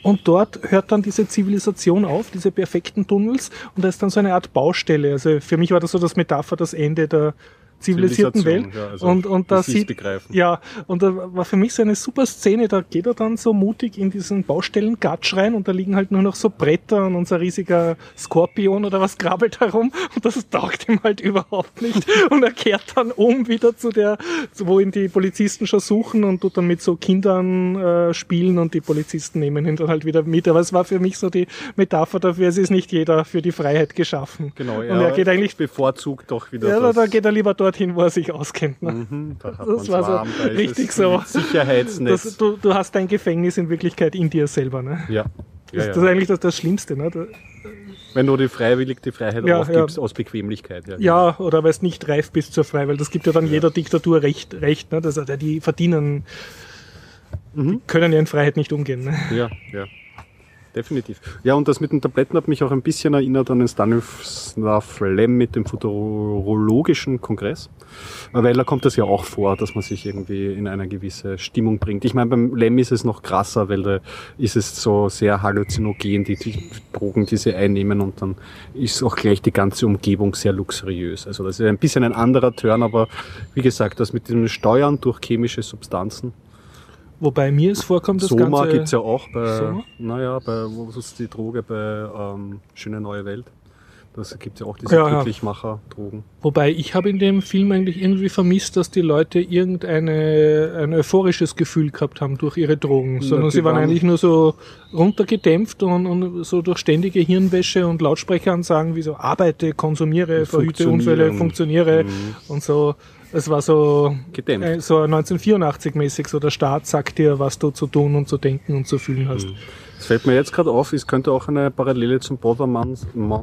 Und dort hört dann diese Zivilisation auf, diese perfekten Tunnels. Und da ist dann so eine Art Baustelle. Also für mich war das so das Metapher, das Ende der zivilisierten Welt. Ja, also und, und da sieht, begreifen. ja, und da war für mich so eine super Szene, da geht er dann so mutig in diesen Baustellengatsch rein und da liegen halt nur noch so Bretter und unser riesiger Skorpion oder was krabbelt herum und das taugt ihm halt überhaupt nicht und er kehrt dann um wieder zu der, wo ihn die Polizisten schon suchen und tut dann mit so Kindern äh, spielen und die Polizisten nehmen ihn dann halt wieder mit, aber es war für mich so die Metapher dafür, es ist nicht jeder für die Freiheit geschaffen. Genau, und er geht eigentlich bevorzugt doch wieder ja, da, geht er lieber dorthin, wo er sich auskennt. Ne? Mhm, da Das war so da richtig es so. Sicherheitsnetz. Das, du, du hast dein Gefängnis in Wirklichkeit in dir selber. Ne? ja. Das, Ja, das ist ja. eigentlich das, das Schlimmste. Ne? Da- Wenn du die freiwillig die Freiheit Ja, aufgibst ja. aus Bequemlichkeit. Ja, Ja, oder weil du nicht reif bist zur Freiheit, das gibt ja dann jeder Diktatur recht. recht ne? das, die verdienen, Mhm. die können ja in Freiheit nicht umgehen. Ne? Ja, ja. Definitiv. Ja, und das mit den Tabletten hat mich auch ein bisschen erinnert an den Stanislav Lem mit dem futurologischen Kongress. Weil da kommt das ja auch vor, dass man sich irgendwie in eine gewisse Stimmung bringt. Ich meine, beim Lem ist es noch krasser, weil da ist es so sehr halluzinogen, die, die Drogen, die sie einnehmen und dann ist auch gleich die ganze Umgebung sehr luxuriös. Also das ist ein bisschen ein anderer Turn, aber wie gesagt, das mit dem Steuern durch chemische Substanzen, Wobei mir es vorkommt, das Soma Ganze... gibt's ja auch bei, Soma? naja, bei, wo ist die Droge, bei ähm, Schöne Neue Welt. Das gibt's ja auch diese Ja. Glücklichmacher-Drogen. Wobei ich habe in dem Film eigentlich irgendwie vermisst, dass die Leute irgendeine ein euphorisches Gefühl gehabt haben durch ihre Drogen, sondern die sie waren waren- eigentlich nur so runtergedämpft und, und so durch ständige Hirnwäsche und Lautsprecheransagen wie so arbeite, konsumiere, verhüte Unfälle, funktioniere Mhm. und so. Es war so äh, so 1984-mäßig, so der Staat sagt dir, was du zu tun und zu denken und zu fühlen hast. Mhm. Das fällt mir jetzt gerade auf, es könnte auch eine Parallele zum Borderman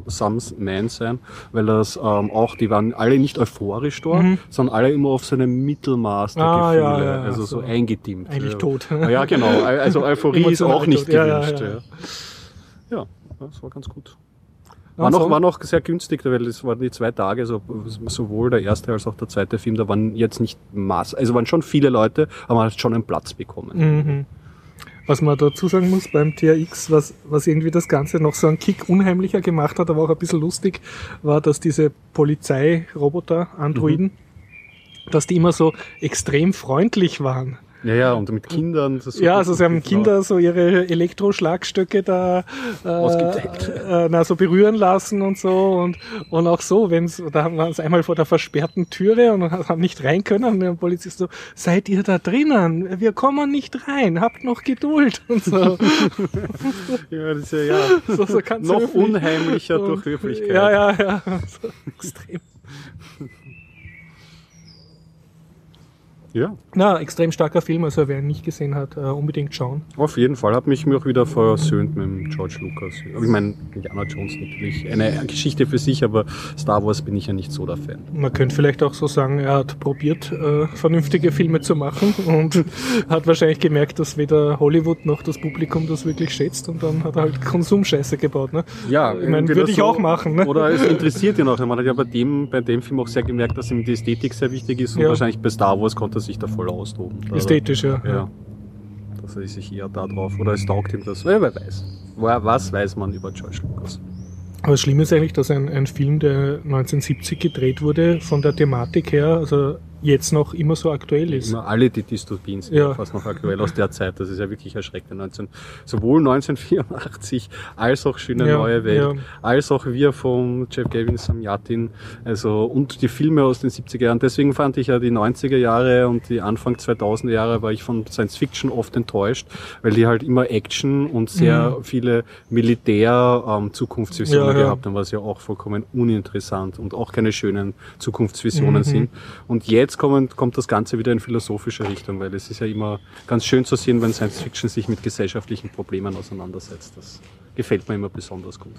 Sams Man sein, weil das ähm, auch, die waren alle nicht euphorisch dort, sondern alle immer auf so einem Mittelmaß der Mhm. Ah, Gefühle, ja, ja, also so, so. eingedimmt. Eigentlich ja. tot. Ah, Ja, genau. Also Euphorie ist auch nicht tot. Gewünscht. ja. das war ganz gut. War noch, war noch sehr günstig, weil es waren die zwei Tage, so, sowohl der erste als auch der zweite Film, da waren jetzt nicht Maß, also waren schon viele Leute, aber man hat schon einen Platz bekommen. Mhm. Was man dazu sagen muss beim TRX, was, was irgendwie das Ganze noch so einen Kick unheimlicher gemacht hat, aber auch ein bisschen lustig, war, dass diese Polizeiroboter, Androiden, dass die immer so extrem freundlich waren. Ja, ja, und mit Kindern. Das ist so Ja, also sie haben. Kinder so ihre Elektroschlagstöcke da äh, Ausgedeckt. äh, na, so berühren lassen und so und, und auch so, wenn's, da haben wir uns einmal vor der versperrten Türe und haben nicht rein können und der Polizist so, seid ihr da drinnen? Wir kommen nicht rein, habt noch Geduld und so. Ja, das ist ja, ja. so, so ganz noch höflich. unheimlicher Und- durch Höflichkeit. Ja, ja, ja. So extrem. Ja. Na, extrem starker Film, also wer ihn nicht gesehen hat, äh, unbedingt schauen. Auf jeden Fall hat mich mir auch wieder versöhnt mit George Lucas. Ich meine, Indiana Jones natürlich eine Geschichte für sich, aber Star Wars bin ich ja nicht so der Fan. Man könnte vielleicht auch so sagen, er hat probiert, äh, vernünftige Filme zu machen und hat wahrscheinlich gemerkt, dass weder Hollywood noch das Publikum das wirklich schätzt und dann hat er halt Konsumscheiße gebaut. Ne? Ja, ich meine, würde ich so- auch machen. Ne? Oder es interessiert ihn auch. Man hat ja bei dem, bei dem Film auch sehr gemerkt, dass ihm die Ästhetik sehr wichtig ist und Ja. wahrscheinlich bei Star Wars konnte er sich da voll austoben. Ästhetisch, ja. Ja. Dass er sich eher da drauf, oder es taugt ihm das. Wer weiß. Was weiß man über George Lucas? Aber das Schlimme ist eigentlich, dass ein, ein Film, der 1970 gedreht wurde, von der Thematik her, also jetzt noch immer so aktuell ist. Immer alle die Dystopien sind Ja. fast noch aktuell aus der Zeit. Das ist ja wirklich erschreckend. 19, sowohl 1984 als auch Schöne Ja, Neue Welt, ja. als auch wir von Jeff Gavin Samyatin, also und die Filme aus den 70er Jahren. Deswegen fand ich ja die 90er Jahre und die Anfang 2000er Jahre war ich von Science Fiction oft enttäuscht, weil die halt immer Action und sehr viele Militär-Zukunftsvisionen Mhm. Ja. gehabt haben, was ja auch vollkommen uninteressant und auch keine schönen Zukunftsvisionen Mhm. sind. Und jetzt kommt, kommt das Ganze wieder in philosophische Richtung, weil es ist ja immer ganz schön zu sehen, wenn Science Fiction sich mit gesellschaftlichen Problemen auseinandersetzt. Das gefällt mir immer besonders gut.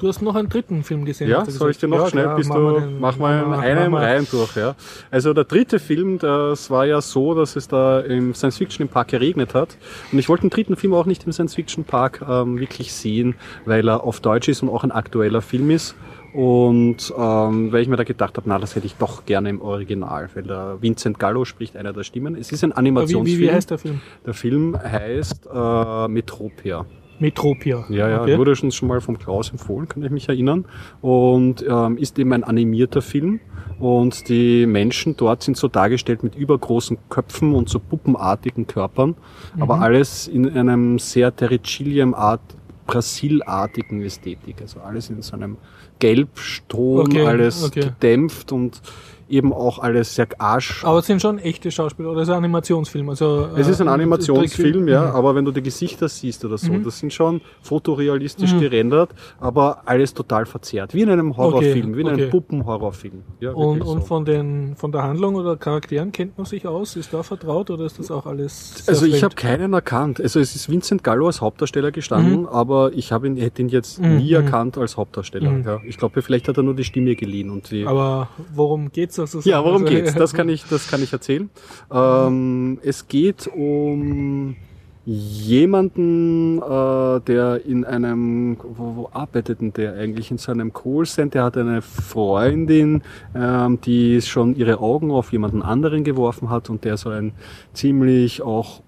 Du hast noch einen dritten Film gesehen. Ja, soll ich dir noch Ja, schnell, klar, bist machen du, mach mal machen wir- Reihen durch, ja. Also der dritte Film, das war ja so, dass es da im Science Fiction im Park geregnet hat. Und ich wollte den dritten Film auch nicht im Science Fiction Park ähm, wirklich sehen, weil er auf Deutsch ist und auch ein aktueller Film ist. Und ähm, weil ich mir da gedacht habe, na, das hätte ich doch gerne im Original, weil der Vincent Gallo spricht einer der Stimmen. Es ist ein Aber Wie, Animationsfilm. wie, wie heißt der Film? Der Film heißt äh, Metropia. Metropia. Ja, ja, okay. wurde schon schon mal vom Klaus empfohlen, kann ich mich erinnern. Und ähm, ist eben ein animierter Film. Und die Menschen dort sind so dargestellt mit übergroßen Köpfen und so puppenartigen Körpern. Aber alles in einem sehr Terricilium-Art, Brasil-artigen Ästhetik. Also alles in so einem Gelbston, Okay, alles okay. gedämpft und eben auch alles sehr arsch. Aber es sind schon echte Schauspieler oder ist es ein Animationsfilm? Also, Es ist ein äh, Animationsfilm, Trickfilm? ja, aber wenn du die Gesichter siehst oder so, das sind schon fotorealistisch gerendert, aber alles total verzerrt. Wie in einem Horrorfilm, wie in okay. einem Puppenhorrorfilm. Ja, Und, so. von, den, von der Handlung oder Charakteren kennt man sich aus? Ist da vertraut oder ist das auch alles Also ich habe keinen erkannt. Also es ist Vincent Gallo als Hauptdarsteller gestanden, aber ich habe ihn, hätte ihn jetzt nie erkannt als Hauptdarsteller. Ja. Ich glaube, vielleicht hat er nur die Stimme geliehen und die. Aber worum geht's sozusagen? Ja, worum Also, geht's? Das kann ich, das kann ich erzählen. Ähm, es geht um jemanden, äh, der in einem, wo, wo arbeitet denn der eigentlich? In so einem Callcenter, der hat eine Freundin, ähm, die schon ihre Augen auf jemanden anderen geworfen hat und der so ein ziemlich auch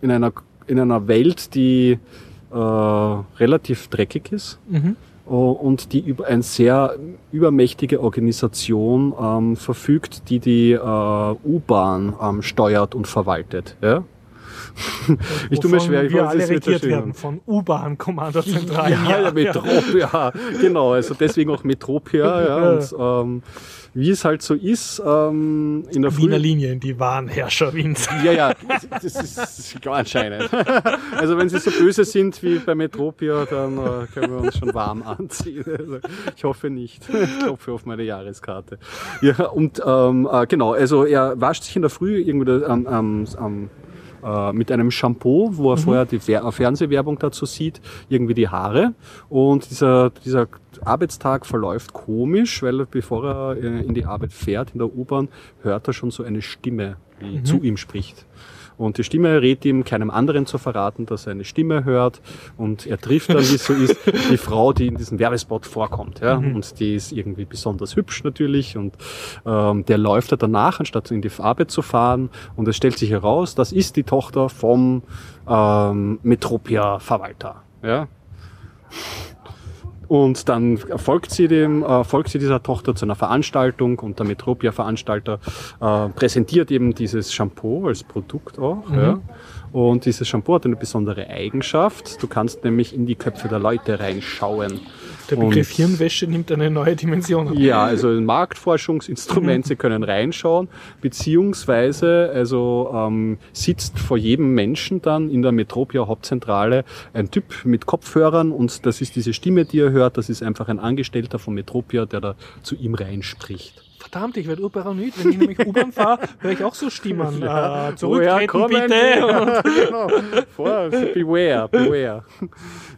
in einer, in einer Welt, die äh, relativ dreckig ist, Mhm. Oh, und die über eine sehr übermächtige Organisation ähm, verfügt, die die äh, U-Bahn ähm, steuert und verwaltet. Ja? ich tue mir schwer, ich wir weiß alle regiert werden von U-Bahn-Kommandozentralen. Ja, ja, Metropia, genau, also deswegen auch Metropia, ja, und ähm, wie es halt so ist, ähm, in der Wiener Früh Linien, die Wahnherrscher Wiens. ja, ja, das ist, das ist anscheinend. Also wenn sie so böse sind wie bei Metropia, dann äh, können wir uns schon warm anziehen. Also, ich hoffe nicht. Ich klopfe auf meine Jahreskarte. Ja, und ähm, äh, genau, also er wascht sich in der Früh irgendwie ähm, ähm, ähm, äh, mit einem Shampoo, wo er vorher die Fer Fernsehwerbung dazu sieht, irgendwie die Haare. Und dieser, dieser Arbeitstag verläuft komisch, weil bevor er äh, in die Arbeit fährt, in der U-Bahn, hört er schon so eine Stimme, die zu ihm spricht. Und die Stimme rät ihm, keinem anderen zu verraten, dass er eine Stimme hört. Und er trifft dann, wie es so ist, die Frau, die in diesem Werbespot vorkommt. Ja? Und die ist irgendwie besonders hübsch natürlich. Und ähm, der läuft er danach, anstatt in die Arbeit zu fahren. Und es stellt sich heraus, das ist die Tochter vom ähm, Metropia-Verwalter. Ja? Und dann folgt sie dem, äh, folgt sie dieser Tochter zu einer Veranstaltung und der Metropia-Veranstalter äh, präsentiert eben dieses Shampoo als Produkt auch. Ja. Und dieses Shampoo hat eine besondere Eigenschaft. Du kannst nämlich in die Köpfe der Leute reinschauen. Der Begriff Und- Hirnwäsche nimmt eine neue Dimension an. ja, also ein Marktforschungsinstrument, Sie können reinschauen, beziehungsweise also ähm, sitzt vor jedem Menschen dann in der Metropia Hauptzentrale ein Typ mit Kopfhörern und das ist diese Stimme, die er hört, das ist einfach ein Angestellter von Metropia, der da zu ihm reinspricht. Verdammt, ich werde urparanoid. Wenn ich nämlich U-Bahn fahre, höre ich auch so Stimmen. Äh, Woher zurücktreten bitte. Ja, genau. Vor, beware, beware.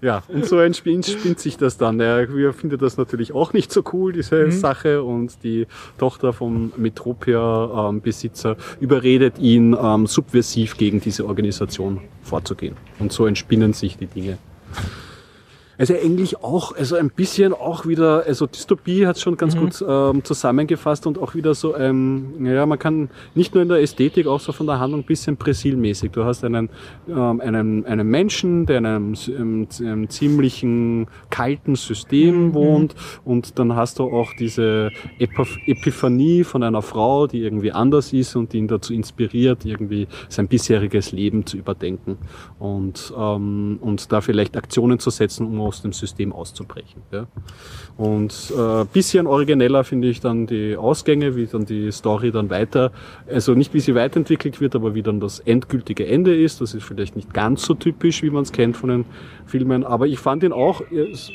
Ja, und so entspinnt spinnt sich das dann. Er wir findet das natürlich auch nicht so cool, diese Sache. Und die Tochter vom Metropia-Besitzer überredet ihn, ähm, subversiv gegen diese Organisation vorzugehen. Und so entspinnen sich die Dinge. Also eigentlich auch, also ein bisschen auch wieder, also Dystopie hat schon ganz gut ähm, zusammengefasst und auch wieder so, ähm, ja, man kann nicht nur in der Ästhetik, auch so von der Handlung ein bisschen Präsilmäßig. Du hast einen, ähm, einen, einen Menschen, der in einem, ähm, einem ziemlichen kalten System wohnt und dann hast du auch diese Epiph Epiphanie von einer Frau, die irgendwie anders ist und die ihn dazu inspiriert, irgendwie sein bisheriges Leben zu überdenken und, ähm, und da vielleicht Aktionen zu setzen, um aus dem System auszubrechen. Ja. Und äh, bisschen origineller finde ich dann die Ausgänge, wie dann die Story dann weiter, also nicht wie sie weiterentwickelt wird, aber wie dann das endgültige Ende ist. Das ist vielleicht nicht ganz so typisch, wie man es kennt von den Filmen, aber ich fand ihn auch, es,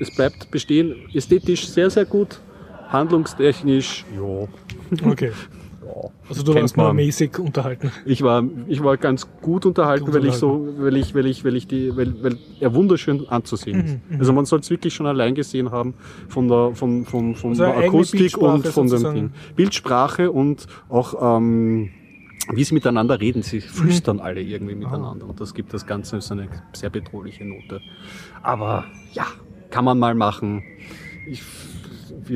es bleibt bestehen, ästhetisch sehr, sehr gut, handlungstechnisch, ja, Okay. Also du warst nur man. mäßig unterhalten. ich war, ich war ganz gut unterhalten, Gut weil ich so, weil ich, weil ich, weil ich die, weil, weil er wunderschön anzusehen ist. Mhm, Also man soll es wirklich schon allein gesehen haben von der, von, von, von Also der Akustik und von dem. Ding. Bildsprache und auch, ähm, wie sie miteinander reden. Sie flüstern Mhm. alle irgendwie miteinander und das gibt das Ganze so eine sehr bedrohliche Note. Aber ja, kann man mal machen. Ich,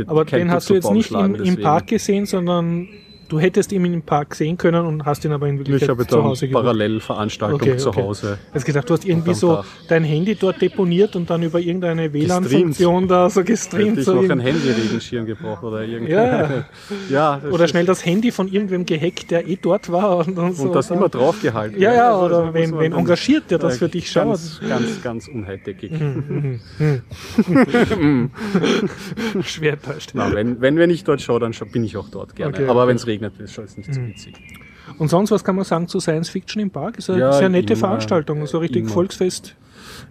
Aber den hast du jetzt nicht im, im. Park gesehen, sondern du hättest ihn im Park sehen können und hast ihn aber in Ich Wirklichkeit habe zu Hause geguckt. Parallelveranstaltung Okay, zu okay. Hause. Du hast gedacht, du hast irgendwie so dein Handy dort deponiert und dann über irgendeine WLAN-Funktion da so Hätte gestreamt. ich So noch in- ein Handy-Regenschirm gebraucht oder irgendwie. Ja. ja oder schnell das Handy von irgendwem gehackt, der eh dort war. Und, dann so Und das dann- immer draufgehalten. Ja, ja, Also, oder muss wen, man wen dann- engagiert, der das äh, für dich schaut. Ganz, ganz, ganz unheiteckig. Schwer enttäuscht. Na, wenn, wenn, wenn ich dort schaue, dann bin ich auch dort gerne. Okay, Aber okay. wenn es regnet, ist es nicht so witzig. Und sonst, was kann man sagen zu Science Fiction im Park? Ist eine Ja, sehr nette immer, Veranstaltung, so richtig immer. Volksfest.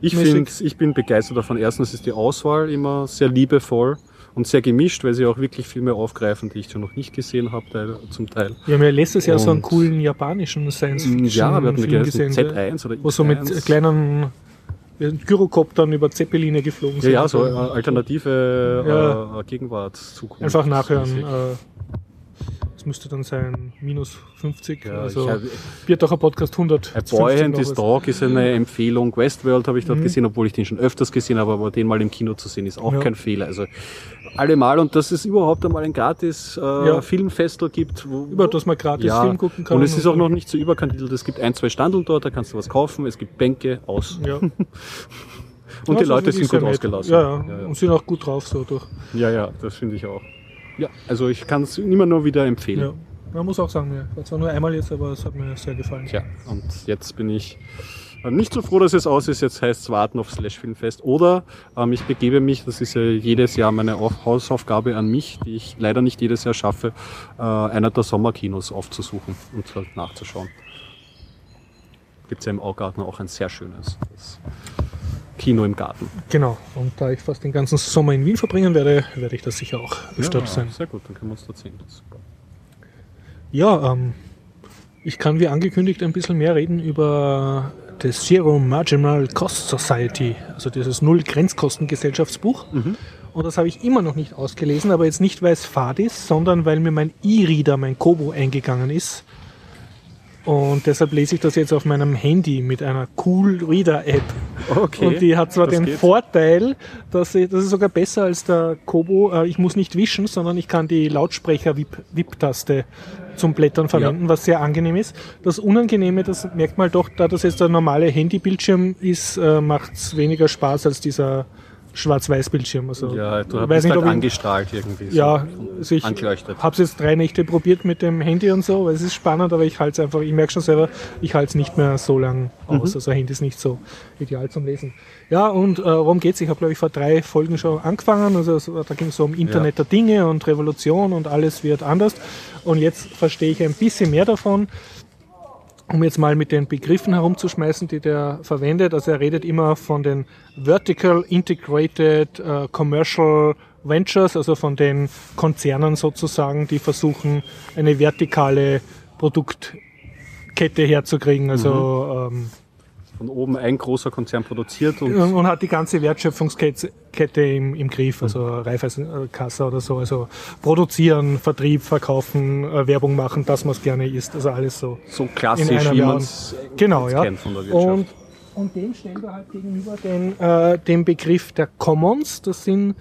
Ich finde, ich bin begeistert davon. Erstens ist die Auswahl immer sehr liebevoll und sehr gemischt, weil sie auch wirklich Filme aufgreifen, die ich schon noch nicht gesehen habe, zum Teil. Wir haben ja letztes Jahr so einen Und- coolen japanischen Science Fiction Ja, wir hatten Film gesehen, gesehen, Z1 oder wo so mit X1. kleinen äh, Gyrocoptern über Zeppeline geflogen Ja, sind. ja, so äh, alternative Ja. äh, Gegenwart, Zukunft. Einfach nachhören. Das müsste dann sein minus 50. Ja, also ich hab- Bierdacher Podcast 100. A Boy and His Dog ist eine Mhm. Empfehlung. Westworld habe ich dort gesehen, obwohl ich den schon öfters gesehen habe, aber den mal im Kino zu sehen ist auch Ja. kein Fehler. Also allemal und dass es überhaupt einmal ein gratis äh, Ja. Filmfestel gibt, wo, Über das man gratis ja, Film gucken kann. und es ist auch noch nicht so überkandidelt. Es gibt ein, zwei Standeln dort, da kannst du was kaufen. Es gibt Bänke aus. Ja. Und Ja, die das Leute sind gut ausgelassen. Ja, ja. Ja, ja. Und sind auch gut drauf so durch. ja, ja, das finde ich auch. Ja, also ich kann es immer nur wieder empfehlen. Ja. Man muss auch sagen, ja. war zwar nur einmal jetzt, aber es hat mir sehr gefallen. Tja, und jetzt bin ich äh, nicht so froh, dass es aus ist. Jetzt heißt es warten auf Slash Filmfest. Oder ähm, ich begebe mich, das ist ja jedes Jahr meine Auf Hausaufgabe an mich, die ich leider nicht jedes Jahr schaffe, äh, einer der Sommerkinos aufzusuchen und halt nachzuschauen. Gibt es ja im Augarten auch ein sehr schönes das Kino im Garten. Genau. Und da ich fast den ganzen Sommer in Wien verbringen werde, werde ich das sicher auch öfter sein. Sehr gut, dann können wir uns dort sehen. Super. Ja, ähm, ich kann wie angekündigt ein bisschen mehr reden über das Zero Marginal Cost Society, also dieses Null-Grenzkostengesellschaftsbuch. Und das habe ich immer noch nicht ausgelesen, aber jetzt nicht, weil es fad ist, sondern weil mir mein E-Reader, mein Kobo, eingegangen ist. Und deshalb lese ich das jetzt auf meinem Handy mit einer Cool Reader App. Okay. Und die hat zwar den geht. Vorteil, dass sie, das ist sogar besser als der Kobo. Äh, Ich muss nicht wischen, sondern ich kann die Lautsprecher-Wip-Taste zum Blättern verwenden, was sehr angenehm ist. Das Unangenehme, das merkt man doch, da das jetzt der normale Handybildschirm ist, macht es weniger Spaß als dieser Schwarz-Weiß-Bildschirm. Also, Ja, du ich bist halt ich- angestrahlt irgendwie. so ja, also ich habe es jetzt drei Nächte probiert mit dem Handy und so, weil es ist spannend, aber ich halte es einfach, ich merke schon selber, ich halte es nicht mehr so lang aus. Also Handy ist nicht so ideal zum Lesen. Ja, und äh, worum geht's? Ich habe, glaube ich, vor drei Folgen schon angefangen. Also da ging es so um Internet der Dinge und Revolution und alles wird anders. Und jetzt verstehe ich ein bisschen mehr davon um jetzt mal mit den Begriffen herumzuschmeißen, die der verwendet. Also er redet immer von den Vertical Integrated äh, Commercial Ventures, also von den Konzernen sozusagen, die versuchen, eine vertikale Produktkette herzukriegen. Also ähm, Von oben ein großer Konzern produziert und und, hat die ganze Wertschöpfungskette Kette im, im Griff, also Raiffeisenkasse oder so, also produzieren, Vertrieb, verkaufen, äh, Werbung machen, dass man es gerne isst, also alles so. so klassisch, wie man es Genau, ja. kennt von der Wirtschaft. Und, und dem stellt er halt gegenüber den, äh, den Begriff der Commons. Das sind,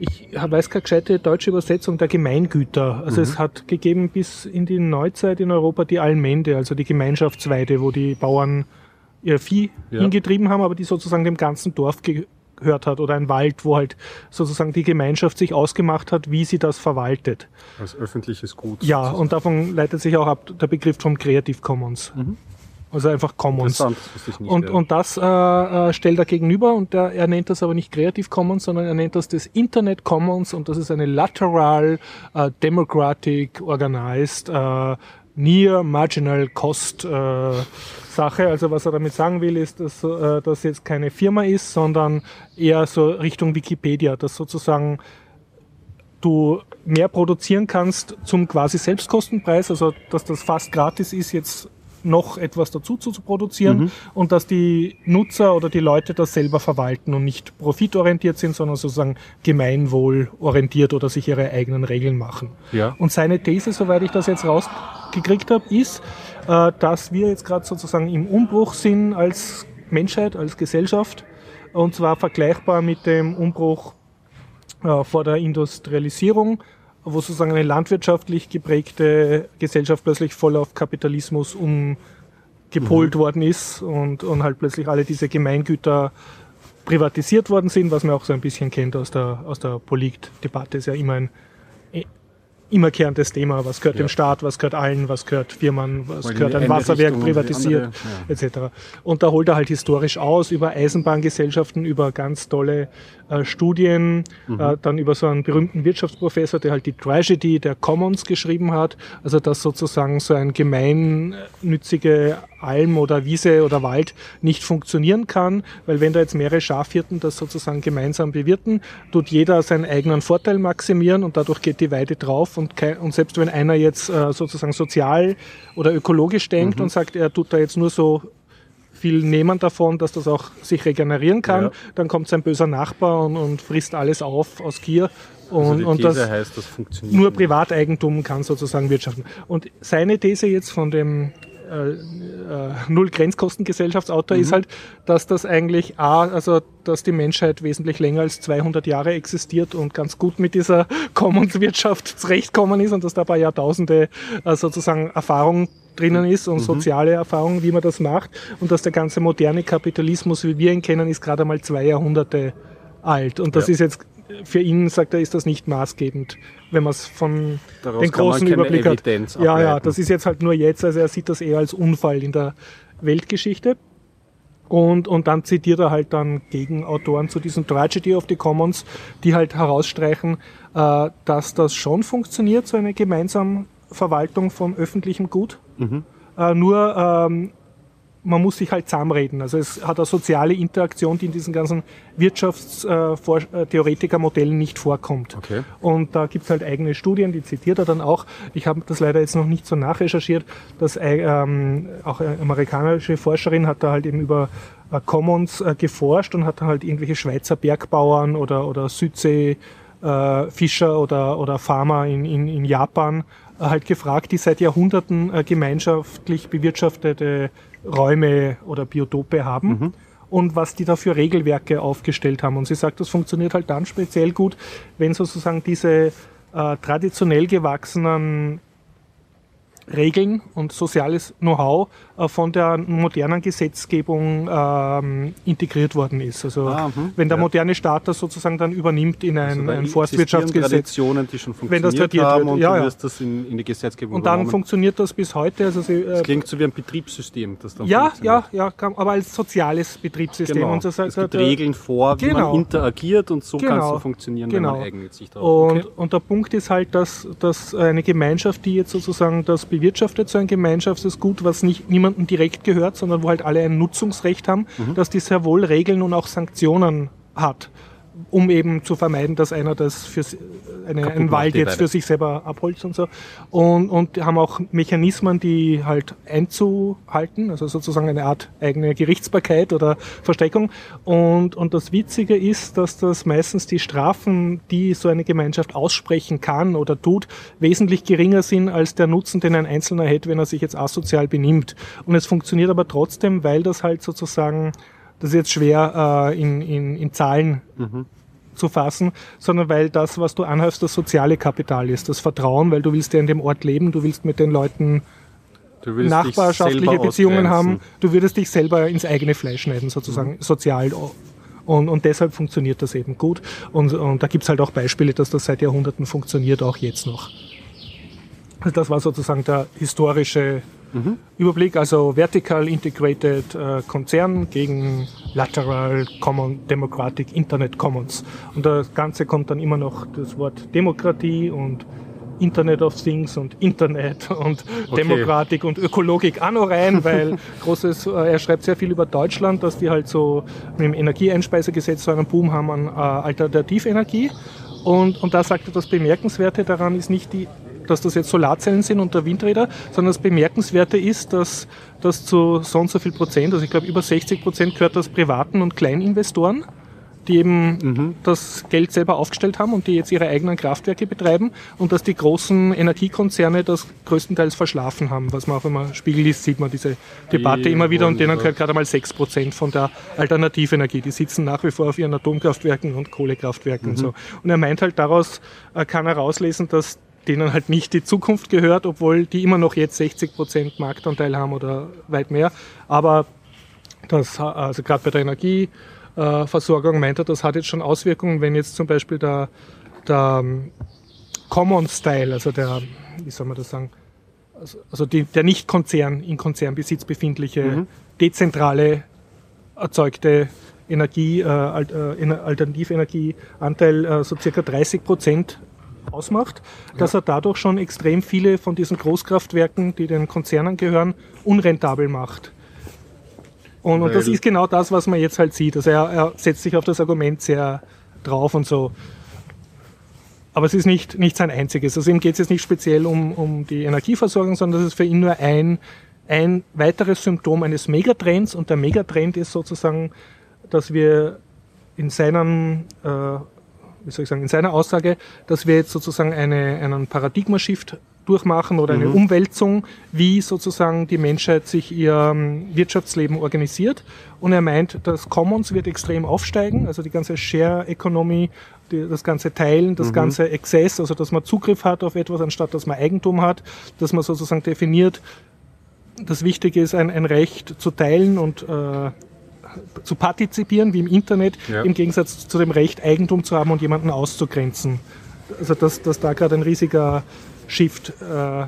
ich weiß keine gescheite deutsche Übersetzung, der Gemeingüter. Also Mhm. es hat gegeben bis in die Neuzeit in Europa die Allmende, also die Gemeinschaftsweide, wo die Bauern ihr Vieh Ja. hingetrieben haben, aber die sozusagen dem ganzen Dorf gehört hat oder ein Wald, wo halt sozusagen die Gemeinschaft sich ausgemacht hat, wie sie das verwaltet. als öffentliches Gut. Ja, und davon leitet sich auch ab der Begriff vom Creative Commons. Also einfach Commons. Mhm. Interessant, das wusste ich nicht. Und, und das äh, äh, stellt er gegenüber und der, er nennt das aber nicht Creative Commons, sondern er nennt das das Internet Commons und das ist eine lateral, äh, democratic, organized, äh, near marginal cost äh, Sache. Also was er damit sagen will, ist, dass äh, das jetzt keine Firma ist, sondern eher so Richtung Wikipedia, dass sozusagen du mehr produzieren kannst zum quasi Selbstkostenpreis, also dass das fast gratis ist, jetzt noch etwas dazu zu produzieren und dass die Nutzer oder die Leute das selber verwalten und nicht profitorientiert sind, sondern sozusagen gemeinwohlorientiert oder sich ihre eigenen Regeln machen. Ja. Und seine These, soweit ich das jetzt rausgekriegt habe, ist, äh, dass wir jetzt gerade sozusagen im Umbruch sind als Menschheit, als Gesellschaft und zwar vergleichbar mit dem Umbruch äh, vor der Industrialisierung, wo sozusagen eine landwirtschaftlich geprägte Gesellschaft plötzlich voll auf Kapitalismus umgepolt worden ist und, und halt plötzlich alle diese Gemeingüter privatisiert worden sind, was man auch so ein bisschen kennt aus der, aus der Politdebatte, ist ja immer ein immerkehrendes Thema. Was gehört Ja. dem Staat, was gehört allen, was gehört Firmen, was in gehört ein Wasserwerk Richtung privatisiert, andere, etc. Und da holt er halt historisch aus über Eisenbahngesellschaften, über ganz tolle äh, Studien, Mhm. äh, dann über so einen berühmten Wirtschaftsprofessor, der halt die Tragedy der Commons geschrieben hat, also dass sozusagen so ein gemeinnützige Alm oder Wiese oder Wald nicht funktionieren kann, weil wenn da jetzt mehrere Schafhirten das sozusagen gemeinsam bewirten, tut jeder seinen eigenen Vorteil maximieren und dadurch geht die Weide drauf und, kein, und selbst wenn einer jetzt äh, sozusagen sozial oder ökologisch denkt und sagt, er tut da jetzt nur so viel nehmen davon, dass das auch sich regenerieren kann, Ja. dann kommt sein böser Nachbar und, und frisst alles auf aus Gier. Und, Also und das heißt, das funktioniert. nur. Privateigentum kann sozusagen wirtschaften. Und seine These jetzt von dem äh, äh, Null-Grenzkostengesellschaftsautor ist halt, dass das eigentlich A, also dass die Menschheit wesentlich länger als 200 Jahre existiert und ganz gut mit dieser Commons-Wirtschaft zurechtkommen ist und dass da ein paar Jahrtausende äh, sozusagen Erfahrung drinnen ist und soziale Erfahrung, wie man das macht und dass der ganze moderne Kapitalismus, wie wir ihn kennen, ist gerade mal zwei Jahrhunderte alt. Und das Ja. ist jetzt für ihn, sagt er, ist das nicht maßgebend, wenn man es von Daraus den großen Überblick hat. Evidenz Ja, ja, ableiten. das ist jetzt halt nur jetzt, also er sieht das eher als Unfall in der Weltgeschichte. Und, und dann zitiert er halt dann Gegenautoren zu diesem Tragedy of the Commons, die halt herausstreichen, äh, dass das schon funktioniert, so eine gemeinsame Verwaltung von öffentlichem Gut. Äh, nur ähm, man muss sich halt zusammenreden. Also es hat eine soziale Interaktion, die in diesen ganzen Wirtschaftstheoretiker-Modellen nicht vorkommt. Okay. Und da gibt es halt eigene Studien, die zitiert er dann auch. Ich habe das leider jetzt noch nicht so nachrecherchiert, dass äh, ähm, auch eine amerikanische Forscherin hat da halt eben über äh, Commons äh, geforscht und hat dann halt irgendwelche Schweizer Bergbauern oder, oder Südsee äh, Fischer oder, oder Farmer in, in, in Japan äh, halt gefragt, die seit Jahrhunderten äh, gemeinschaftlich bewirtschaftete Räume oder Biotope haben und was die da für Regelwerke aufgestellt haben. Und sie sagt, das funktioniert halt dann speziell gut, wenn sozusagen diese äh, traditionell gewachsenen Regeln und soziales Know-how von der modernen Gesetzgebung ähm, integriert worden ist. Also Ah, mhm. wenn der Ja. moderne Staat das sozusagen dann übernimmt in ein, Also ein Forstwirtschaftsgesetz. Traditionen, die schon Wenn das funktioniert tradiert haben wird, und ja, ja. das in, in die Gesetzgebung Und dann übernommen. funktioniert das bis heute. Also sie, äh, Das klingt so wie ein Betriebssystem, das dann ja, funktioniert. ja, ja, aber als soziales Betriebssystem. Genau. Und das, es gibt der- Regeln vor, wie Genau. man interagiert und so kann es Genau. so funktionieren, Genau. wenn man eigennützig drauf Und, okay. und der Punkt ist halt, dass, dass eine Gemeinschaft, die jetzt sozusagen das bewirtschaftet, so ein Gemeinschaftsgut, was nicht niemandem direkt gehört, sondern wo halt alle ein Nutzungsrecht haben, Mhm. dass die sehr wohl Regeln und auch Sanktionen hat, um eben zu vermeiden, dass einer das für si- eine, einen Wald jetzt für sich selber abholzt und so. Und, und die haben auch Mechanismen, die halt einzuhalten, also sozusagen eine Art eigene Gerichtsbarkeit oder Versteckung. Und, und das Witzige ist, dass das meistens die Strafen, die so eine Gemeinschaft aussprechen kann oder tut, wesentlich geringer sind als der Nutzen, den ein Einzelner hätte, wenn er sich jetzt asozial benimmt. Und es funktioniert aber trotzdem, weil das halt sozusagen, das ist jetzt schwer äh, in, in, in Zahlen zu fassen, sondern weil das, was du anhäufst, das soziale Kapital ist, das Vertrauen, weil du willst ja in dem Ort leben, du willst mit den Leuten nachbarschaftliche Beziehungen haben, du würdest dich selber ins eigene Fleisch schneiden, sozusagen sozial. Und, und deshalb funktioniert das eben gut. Und, und da gibt's halt auch Beispiele, dass das seit Jahrhunderten funktioniert, auch jetzt noch. Also das war sozusagen der historische Überblick, also Vertical Integrated äh, Konzern gegen Lateral Common Democratic Internet Commons. Und das Ganze kommt dann immer noch das Wort Demokratie und Internet of Things und Internet und Okay. Demokratik und Ökologik auch noch rein, weil großes, äh, er schreibt sehr viel über Deutschland, dass die halt so mit dem Energieeinspeisegesetz so einen Boom haben an äh, Alternativenergie. Und, und da sagt er, das Bemerkenswerte daran ist nicht die, dass das jetzt Solarzellen sind und der Windräder, sondern das Bemerkenswerte ist, dass das zu so und so viel Prozent, also ich glaube über 60 Prozent gehört das privaten und Kleininvestoren, die eben das Geld selber aufgestellt haben und die jetzt ihre eigenen Kraftwerke betreiben und dass die großen Energiekonzerne das größtenteils verschlafen haben. Was man auch, wenn man Spiegel liest, sieht man diese Debatte Die immer wieder und denen gehört gerade mal 6% von der Alternativenergie. Die sitzen nach wie vor auf ihren Atomkraftwerken und Kohlekraftwerken und so. Und er meint halt, daraus äh, kann er rauslesen, dass denen halt nicht die Zukunft gehört, obwohl die immer noch jetzt 60% Marktanteil haben oder weit mehr. Aber das, also gerade bei der Energieversorgung meint er, das hat jetzt schon Auswirkungen, wenn jetzt zum Beispiel der, der ähm, Common Style, also der, wie soll man das sagen, also, also die, der nicht Konzern, in Konzernbesitz befindliche, dezentrale erzeugte Energie, äh, äh, Ener- Alternativenergieanteil äh, so circa 30 Prozent ausmacht, dass er dadurch schon extrem viele von diesen Großkraftwerken, die den Konzernen gehören, unrentabel macht. Und, und das ist genau das, was man jetzt halt sieht. Also er, er setzt sich auf das Argument sehr drauf und so. Aber es ist nicht, nicht sein einziges. Also ihm geht es jetzt nicht speziell um, um die Energieversorgung, sondern das ist für ihn nur ein, ein weiteres Symptom eines Megatrends. Und der Megatrend ist sozusagen, dass wir in seinem, äh, wie soll ich sagen, in seiner Aussage, dass wir jetzt sozusagen eine, einen Paradigmashift durchmachen oder eine Umwälzung, wie sozusagen die Menschheit sich ihr ähm, Wirtschaftsleben organisiert. Und er meint, das Commons wird extrem aufsteigen, also die ganze Share Economy, die, das ganze Teilen, das ganze Access, also dass man Zugriff hat auf etwas, anstatt dass man Eigentum hat, dass man sozusagen definiert, das Wichtige ist, ein, ein Recht zu teilen und äh, zu partizipieren, wie im Internet, Ja. im Gegensatz zu dem Recht, Eigentum zu haben und jemanden auszugrenzen. Also dass, dass da gerade ein riesiger Shift äh,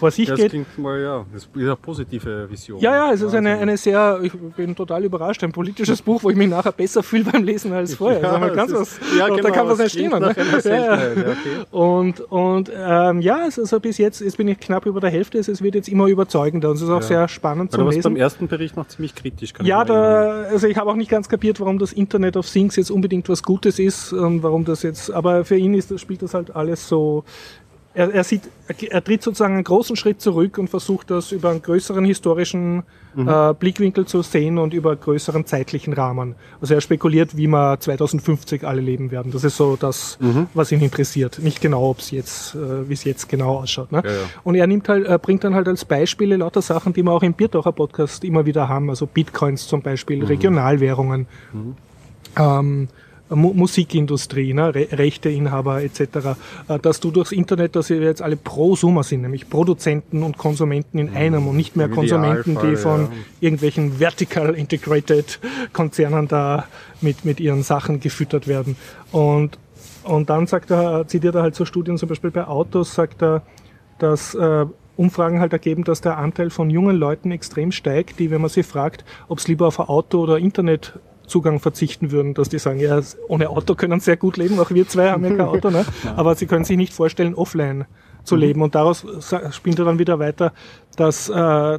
vor sich Das geht. klingt mal, ja, das ist eine positive Vision. Ja, ja, es ist eine, eine sehr, ich bin total überrascht, ein politisches Buch, wo ich mich nachher besser fühle beim Lesen als vorher. Ja, also das ist- was, ja, da genau, kann was es nicht klingt Ne? Ja, okay. Und, und ähm, ja, also bis jetzt, jetzt bin ich knapp über der Hälfte, es wird jetzt immer überzeugender und es ist auch sehr spannend warst Lesen. beim ersten Bericht noch ziemlich kritisch. Ja, da, also ich habe auch nicht ganz kapiert, warum das Internet of Things jetzt unbedingt was Gutes ist und warum das jetzt, aber für ihn ist, das spielt das halt alles so. Er, er sieht, er, tritt sozusagen einen großen Schritt zurück und versucht das über einen größeren historischen äh, Blickwinkel zu sehen und über einen größeren zeitlichen Rahmen. Also er spekuliert, wie wir 2050 alle leben werden. Das ist so das, was ihn interessiert. Nicht genau, ob es jetzt, äh, wie es jetzt genau ausschaut. Ne? Ja, ja. Und er nimmt halt, er bringt dann halt als Beispiele lauter Sachen, die wir auch im Biertaucher Podcast immer wieder haben, also Bitcoins zum Beispiel, Regionalwährungen, ähm, Mu Musikindustrie, ne, Re Rechteinhaber etc., äh, dass du durchs Internet, dass wir jetzt alle Prosumer sind, nämlich Produzenten und Konsumenten in einem und nicht mehr Konsumenten, die von irgendwelchen vertical integrated Konzernen da mit, mit ihren Sachen gefüttert werden. Und, und dann sagt er, zitiert er halt so Studien, zum Beispiel bei Autos, sagt er, dass äh, Umfragen halt ergeben, dass der Anteil von jungen Leuten extrem steigt, die, wenn man sie fragt, ob sie lieber auf ein Auto oder Internetzugang verzichten würden, dass die sagen, ja, ohne Auto können sehr gut leben, auch wir zwei haben ja kein Auto, ne? aber sie können sich nicht vorstellen, offline zu leben. Und daraus spinnt er dann wieder weiter, dass, äh,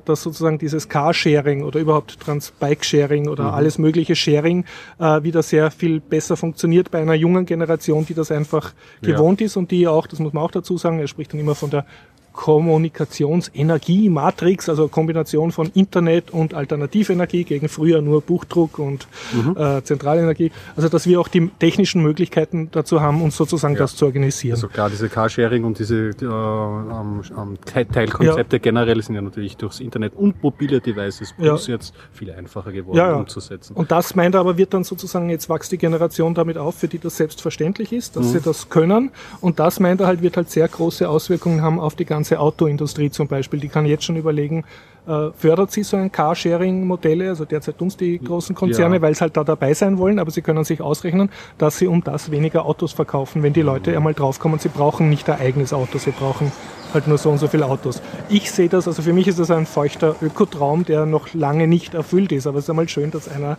dass sozusagen dieses Carsharing oder überhaupt Trans-Bike-Sharing oder alles mögliche Sharing äh, wieder sehr viel besser funktioniert bei einer jungen Generation, die das einfach Ja. gewohnt ist und die auch, das muss man auch dazu sagen, er spricht dann immer von der Kommunikationsenergie-Matrix, also Kombination von Internet und Alternativenergie gegen früher nur Buchdruck und äh, Zentralenergie. Also dass wir auch die technischen Möglichkeiten dazu haben, uns sozusagen das zu organisieren. Also klar, diese Carsharing und diese äh, ähm, Te- Teilkonzepte generell sind ja natürlich durchs Internet und mobile Devices plus jetzt viel einfacher geworden Ja, ja. umzusetzen. Und das meint er aber, wird dann sozusagen, jetzt wächst die Generation damit auf, für die das selbstverständlich ist, dass sie das können. Und das meint er halt, wird halt sehr große Auswirkungen haben auf die ganze Autoindustrie zum Beispiel. Die kann jetzt schon überlegen, äh, fördert sie so ein Carsharing-Modelle, also derzeit tun es die großen Konzerne, Ja. weil sie halt da dabei sein wollen, aber sie können sich ausrechnen, dass sie um das weniger Autos verkaufen, wenn die Leute einmal draufkommen, sie brauchen nicht ein eigenes Auto, sie brauchen halt nur so und so viele Autos. Ich sehe das, also für mich ist das ein feuchter Ökotraum, der noch lange nicht erfüllt ist, aber es ist einmal schön, dass einer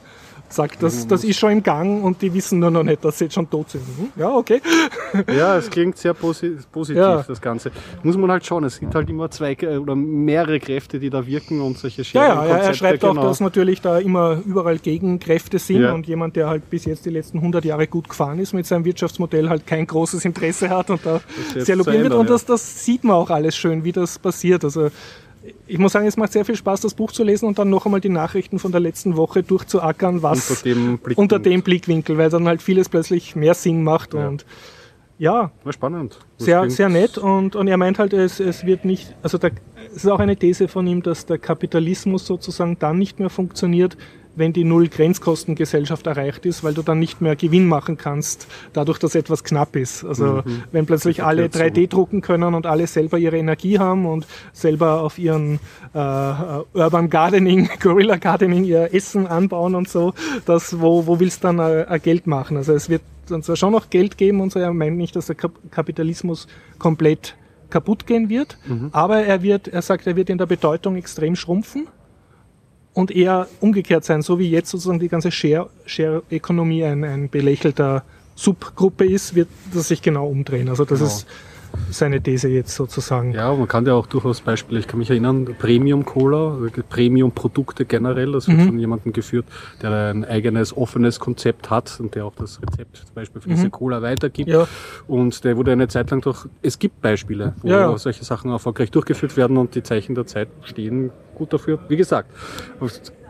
sagt, das, das ist schon im Gang und die wissen nur noch nicht, dass sie jetzt schon tot sind. Hm? Ja, okay. Ja, es klingt sehr posi positiv, Ja. das Ganze. Muss man halt schauen, es gibt halt immer zwei oder mehrere Kräfte, die da wirken und solche Ja, ja, er, schreibt auch, genau. dass natürlich da immer überall Gegenkräfte sind Ja. und jemand, der halt bis jetzt die letzten 100 Jahre gut gefahren ist mit seinem Wirtschaftsmodell, halt kein großes Interesse hat und da sehr lobieren wird. Und das, das sieht man auch alles schön, wie das passiert. Also ich muss sagen, es macht sehr viel Spaß, das Buch zu lesen und dann noch einmal die Nachrichten von der letzten Woche durchzuackern, was Unter dem Blickwinkel. unter dem Blickwinkel, weil dann halt vieles plötzlich mehr Sinn macht Ja. und ja, War spannend. Das sehr, sehr nett und, und er meint halt, es, es wird nicht, also der, es ist auch eine These von ihm, dass der Kapitalismus sozusagen dann nicht mehr funktioniert, wenn die Null-Grenzkostengesellschaft erreicht ist, weil du dann nicht mehr Gewinn machen kannst, dadurch, dass etwas knapp ist. Also wenn plötzlich alle erklärt so. 3D drucken können und alle selber ihre Energie haben und selber auf ihren äh, äh, Urban Gardening, Guerilla Gardening ihr Essen anbauen und so, das, wo, wo willst du dann äh, äh, Geld machen? Also es wird dann zwar schon noch Geld geben und so, er meint nicht, dass der Kap Kapitalismus komplett kaputt gehen wird, aber er wird, er sagt, er wird in der Bedeutung extrem schrumpfen und eher umgekehrt sein, so wie jetzt sozusagen die ganze Share- Share-Ökonomie ein, ein belächelter Subgruppe ist, wird das sich genau umdrehen. Also das Genau. ist seine These jetzt sozusagen. Ja, man kann ja auch durchaus Beispiele, ich kann mich erinnern, Premium Cola, Premium Produkte generell, das wird Mhm. von jemandem geführt, der ein eigenes offenes Konzept hat und der auch das Rezept zum Beispiel für diese Cola weitergibt. Mhm. Ja. Und der wurde eine Zeit lang durch, es gibt Beispiele, wo ja. solche Sachen erfolgreich durchgeführt werden und die Zeichen der Zeit stehen gut dafür. Wie gesagt,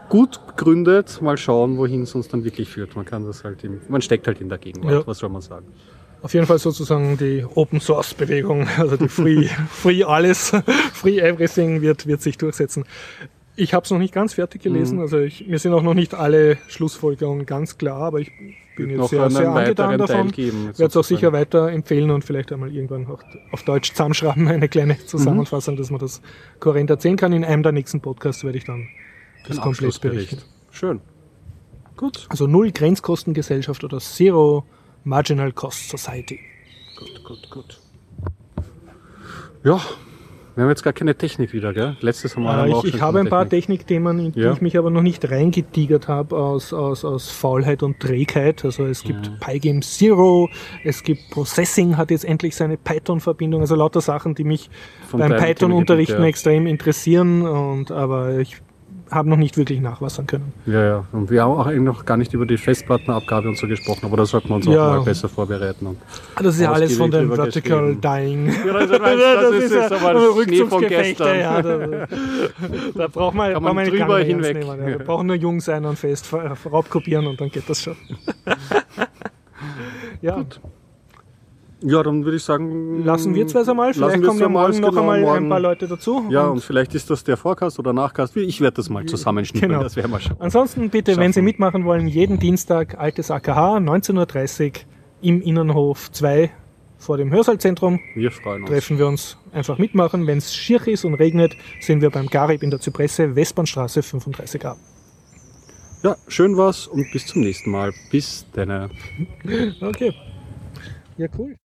gut gründet, mal schauen, wohin es uns dann wirklich führt. Man kann das halt, im, man steckt halt in der Gegenwart, Ja. was soll man sagen. Auf jeden Fall sozusagen die Open Source Bewegung, also die Free, Free alles, Free Everything wird, wird sich durchsetzen. Ich habe es noch nicht ganz fertig gelesen, Mhm. also ich, mir sind auch noch nicht alle Schlussfolgerungen ganz klar, aber ich bin jetzt sehr, sehr angetan davon. werde es auch sicher weiter empfehlen und vielleicht einmal irgendwann auch auf Deutsch zusammenschreiben, eine kleine Mhm. Zusammenfassung, dass man das kohärent erzählen kann. In einem der nächsten Podcasts werde ich dann das Ein komplett berichten. Schön. Gut. Also Null Grenzkostengesellschaft oder Zero Marginal Cost Society. Gut, gut, gut. Ja, wir haben jetzt gar keine Technik wieder, gell? Letztes Mal haben Äh, wir auch ich schon ich habe ein paar Technik. Technikthemen, in die Ja. ich mich aber noch nicht reingetigert habe aus, aus, aus Faulheit und Trägheit. Also es gibt Mhm. Pygame Zero, es gibt Processing, hat jetzt endlich seine Python-Verbindung, also lauter Sachen, die mich Von beim Python-Unterrichten ja. extrem interessieren. Und aber ich habe noch nicht wirklich nachwassern können. Ja, ja. Und wir haben auch noch gar nicht über die Festplattenabgabe und so gesprochen, aber da sollten wir uns auch Ja. mal besser vorbereiten. Und Das ist ja alles von dem Vertical Dying. Ja, also meinst, das, ist ja jetzt aber Schnee von gestern. Ja, da, da braucht man, Kann man man drüber hinweg. nehmen, ja. Wir brauchen nur jung sein und fest ver- raubkopieren und dann geht das schon. ja, Ja, dann würde ich sagen. lassen wir zwei es einmal. Vielleicht kommen ja morgen noch genau, einmal ein morgen. paar Leute dazu. Ja, Und und vielleicht ist das der Vorcast oder Nachcast. Ich werde das mal zusammenschneiden, Genau. das werden wir schon. ansonsten bitte, wenn Sie mitmachen wollen, jeden Dienstag altes AKH, 19.30 Uhr im Innenhof 2 vor dem Hörsaalzentrum. Wir freuen uns. treffen wir uns einfach mitmachen. Wenn es schier ist und regnet, sind wir beim Garib in der Zypresse, Westbahnstraße 35a. Ja, schön war's und bis zum nächsten Mal. Bis dann. Okay. Ja, cool.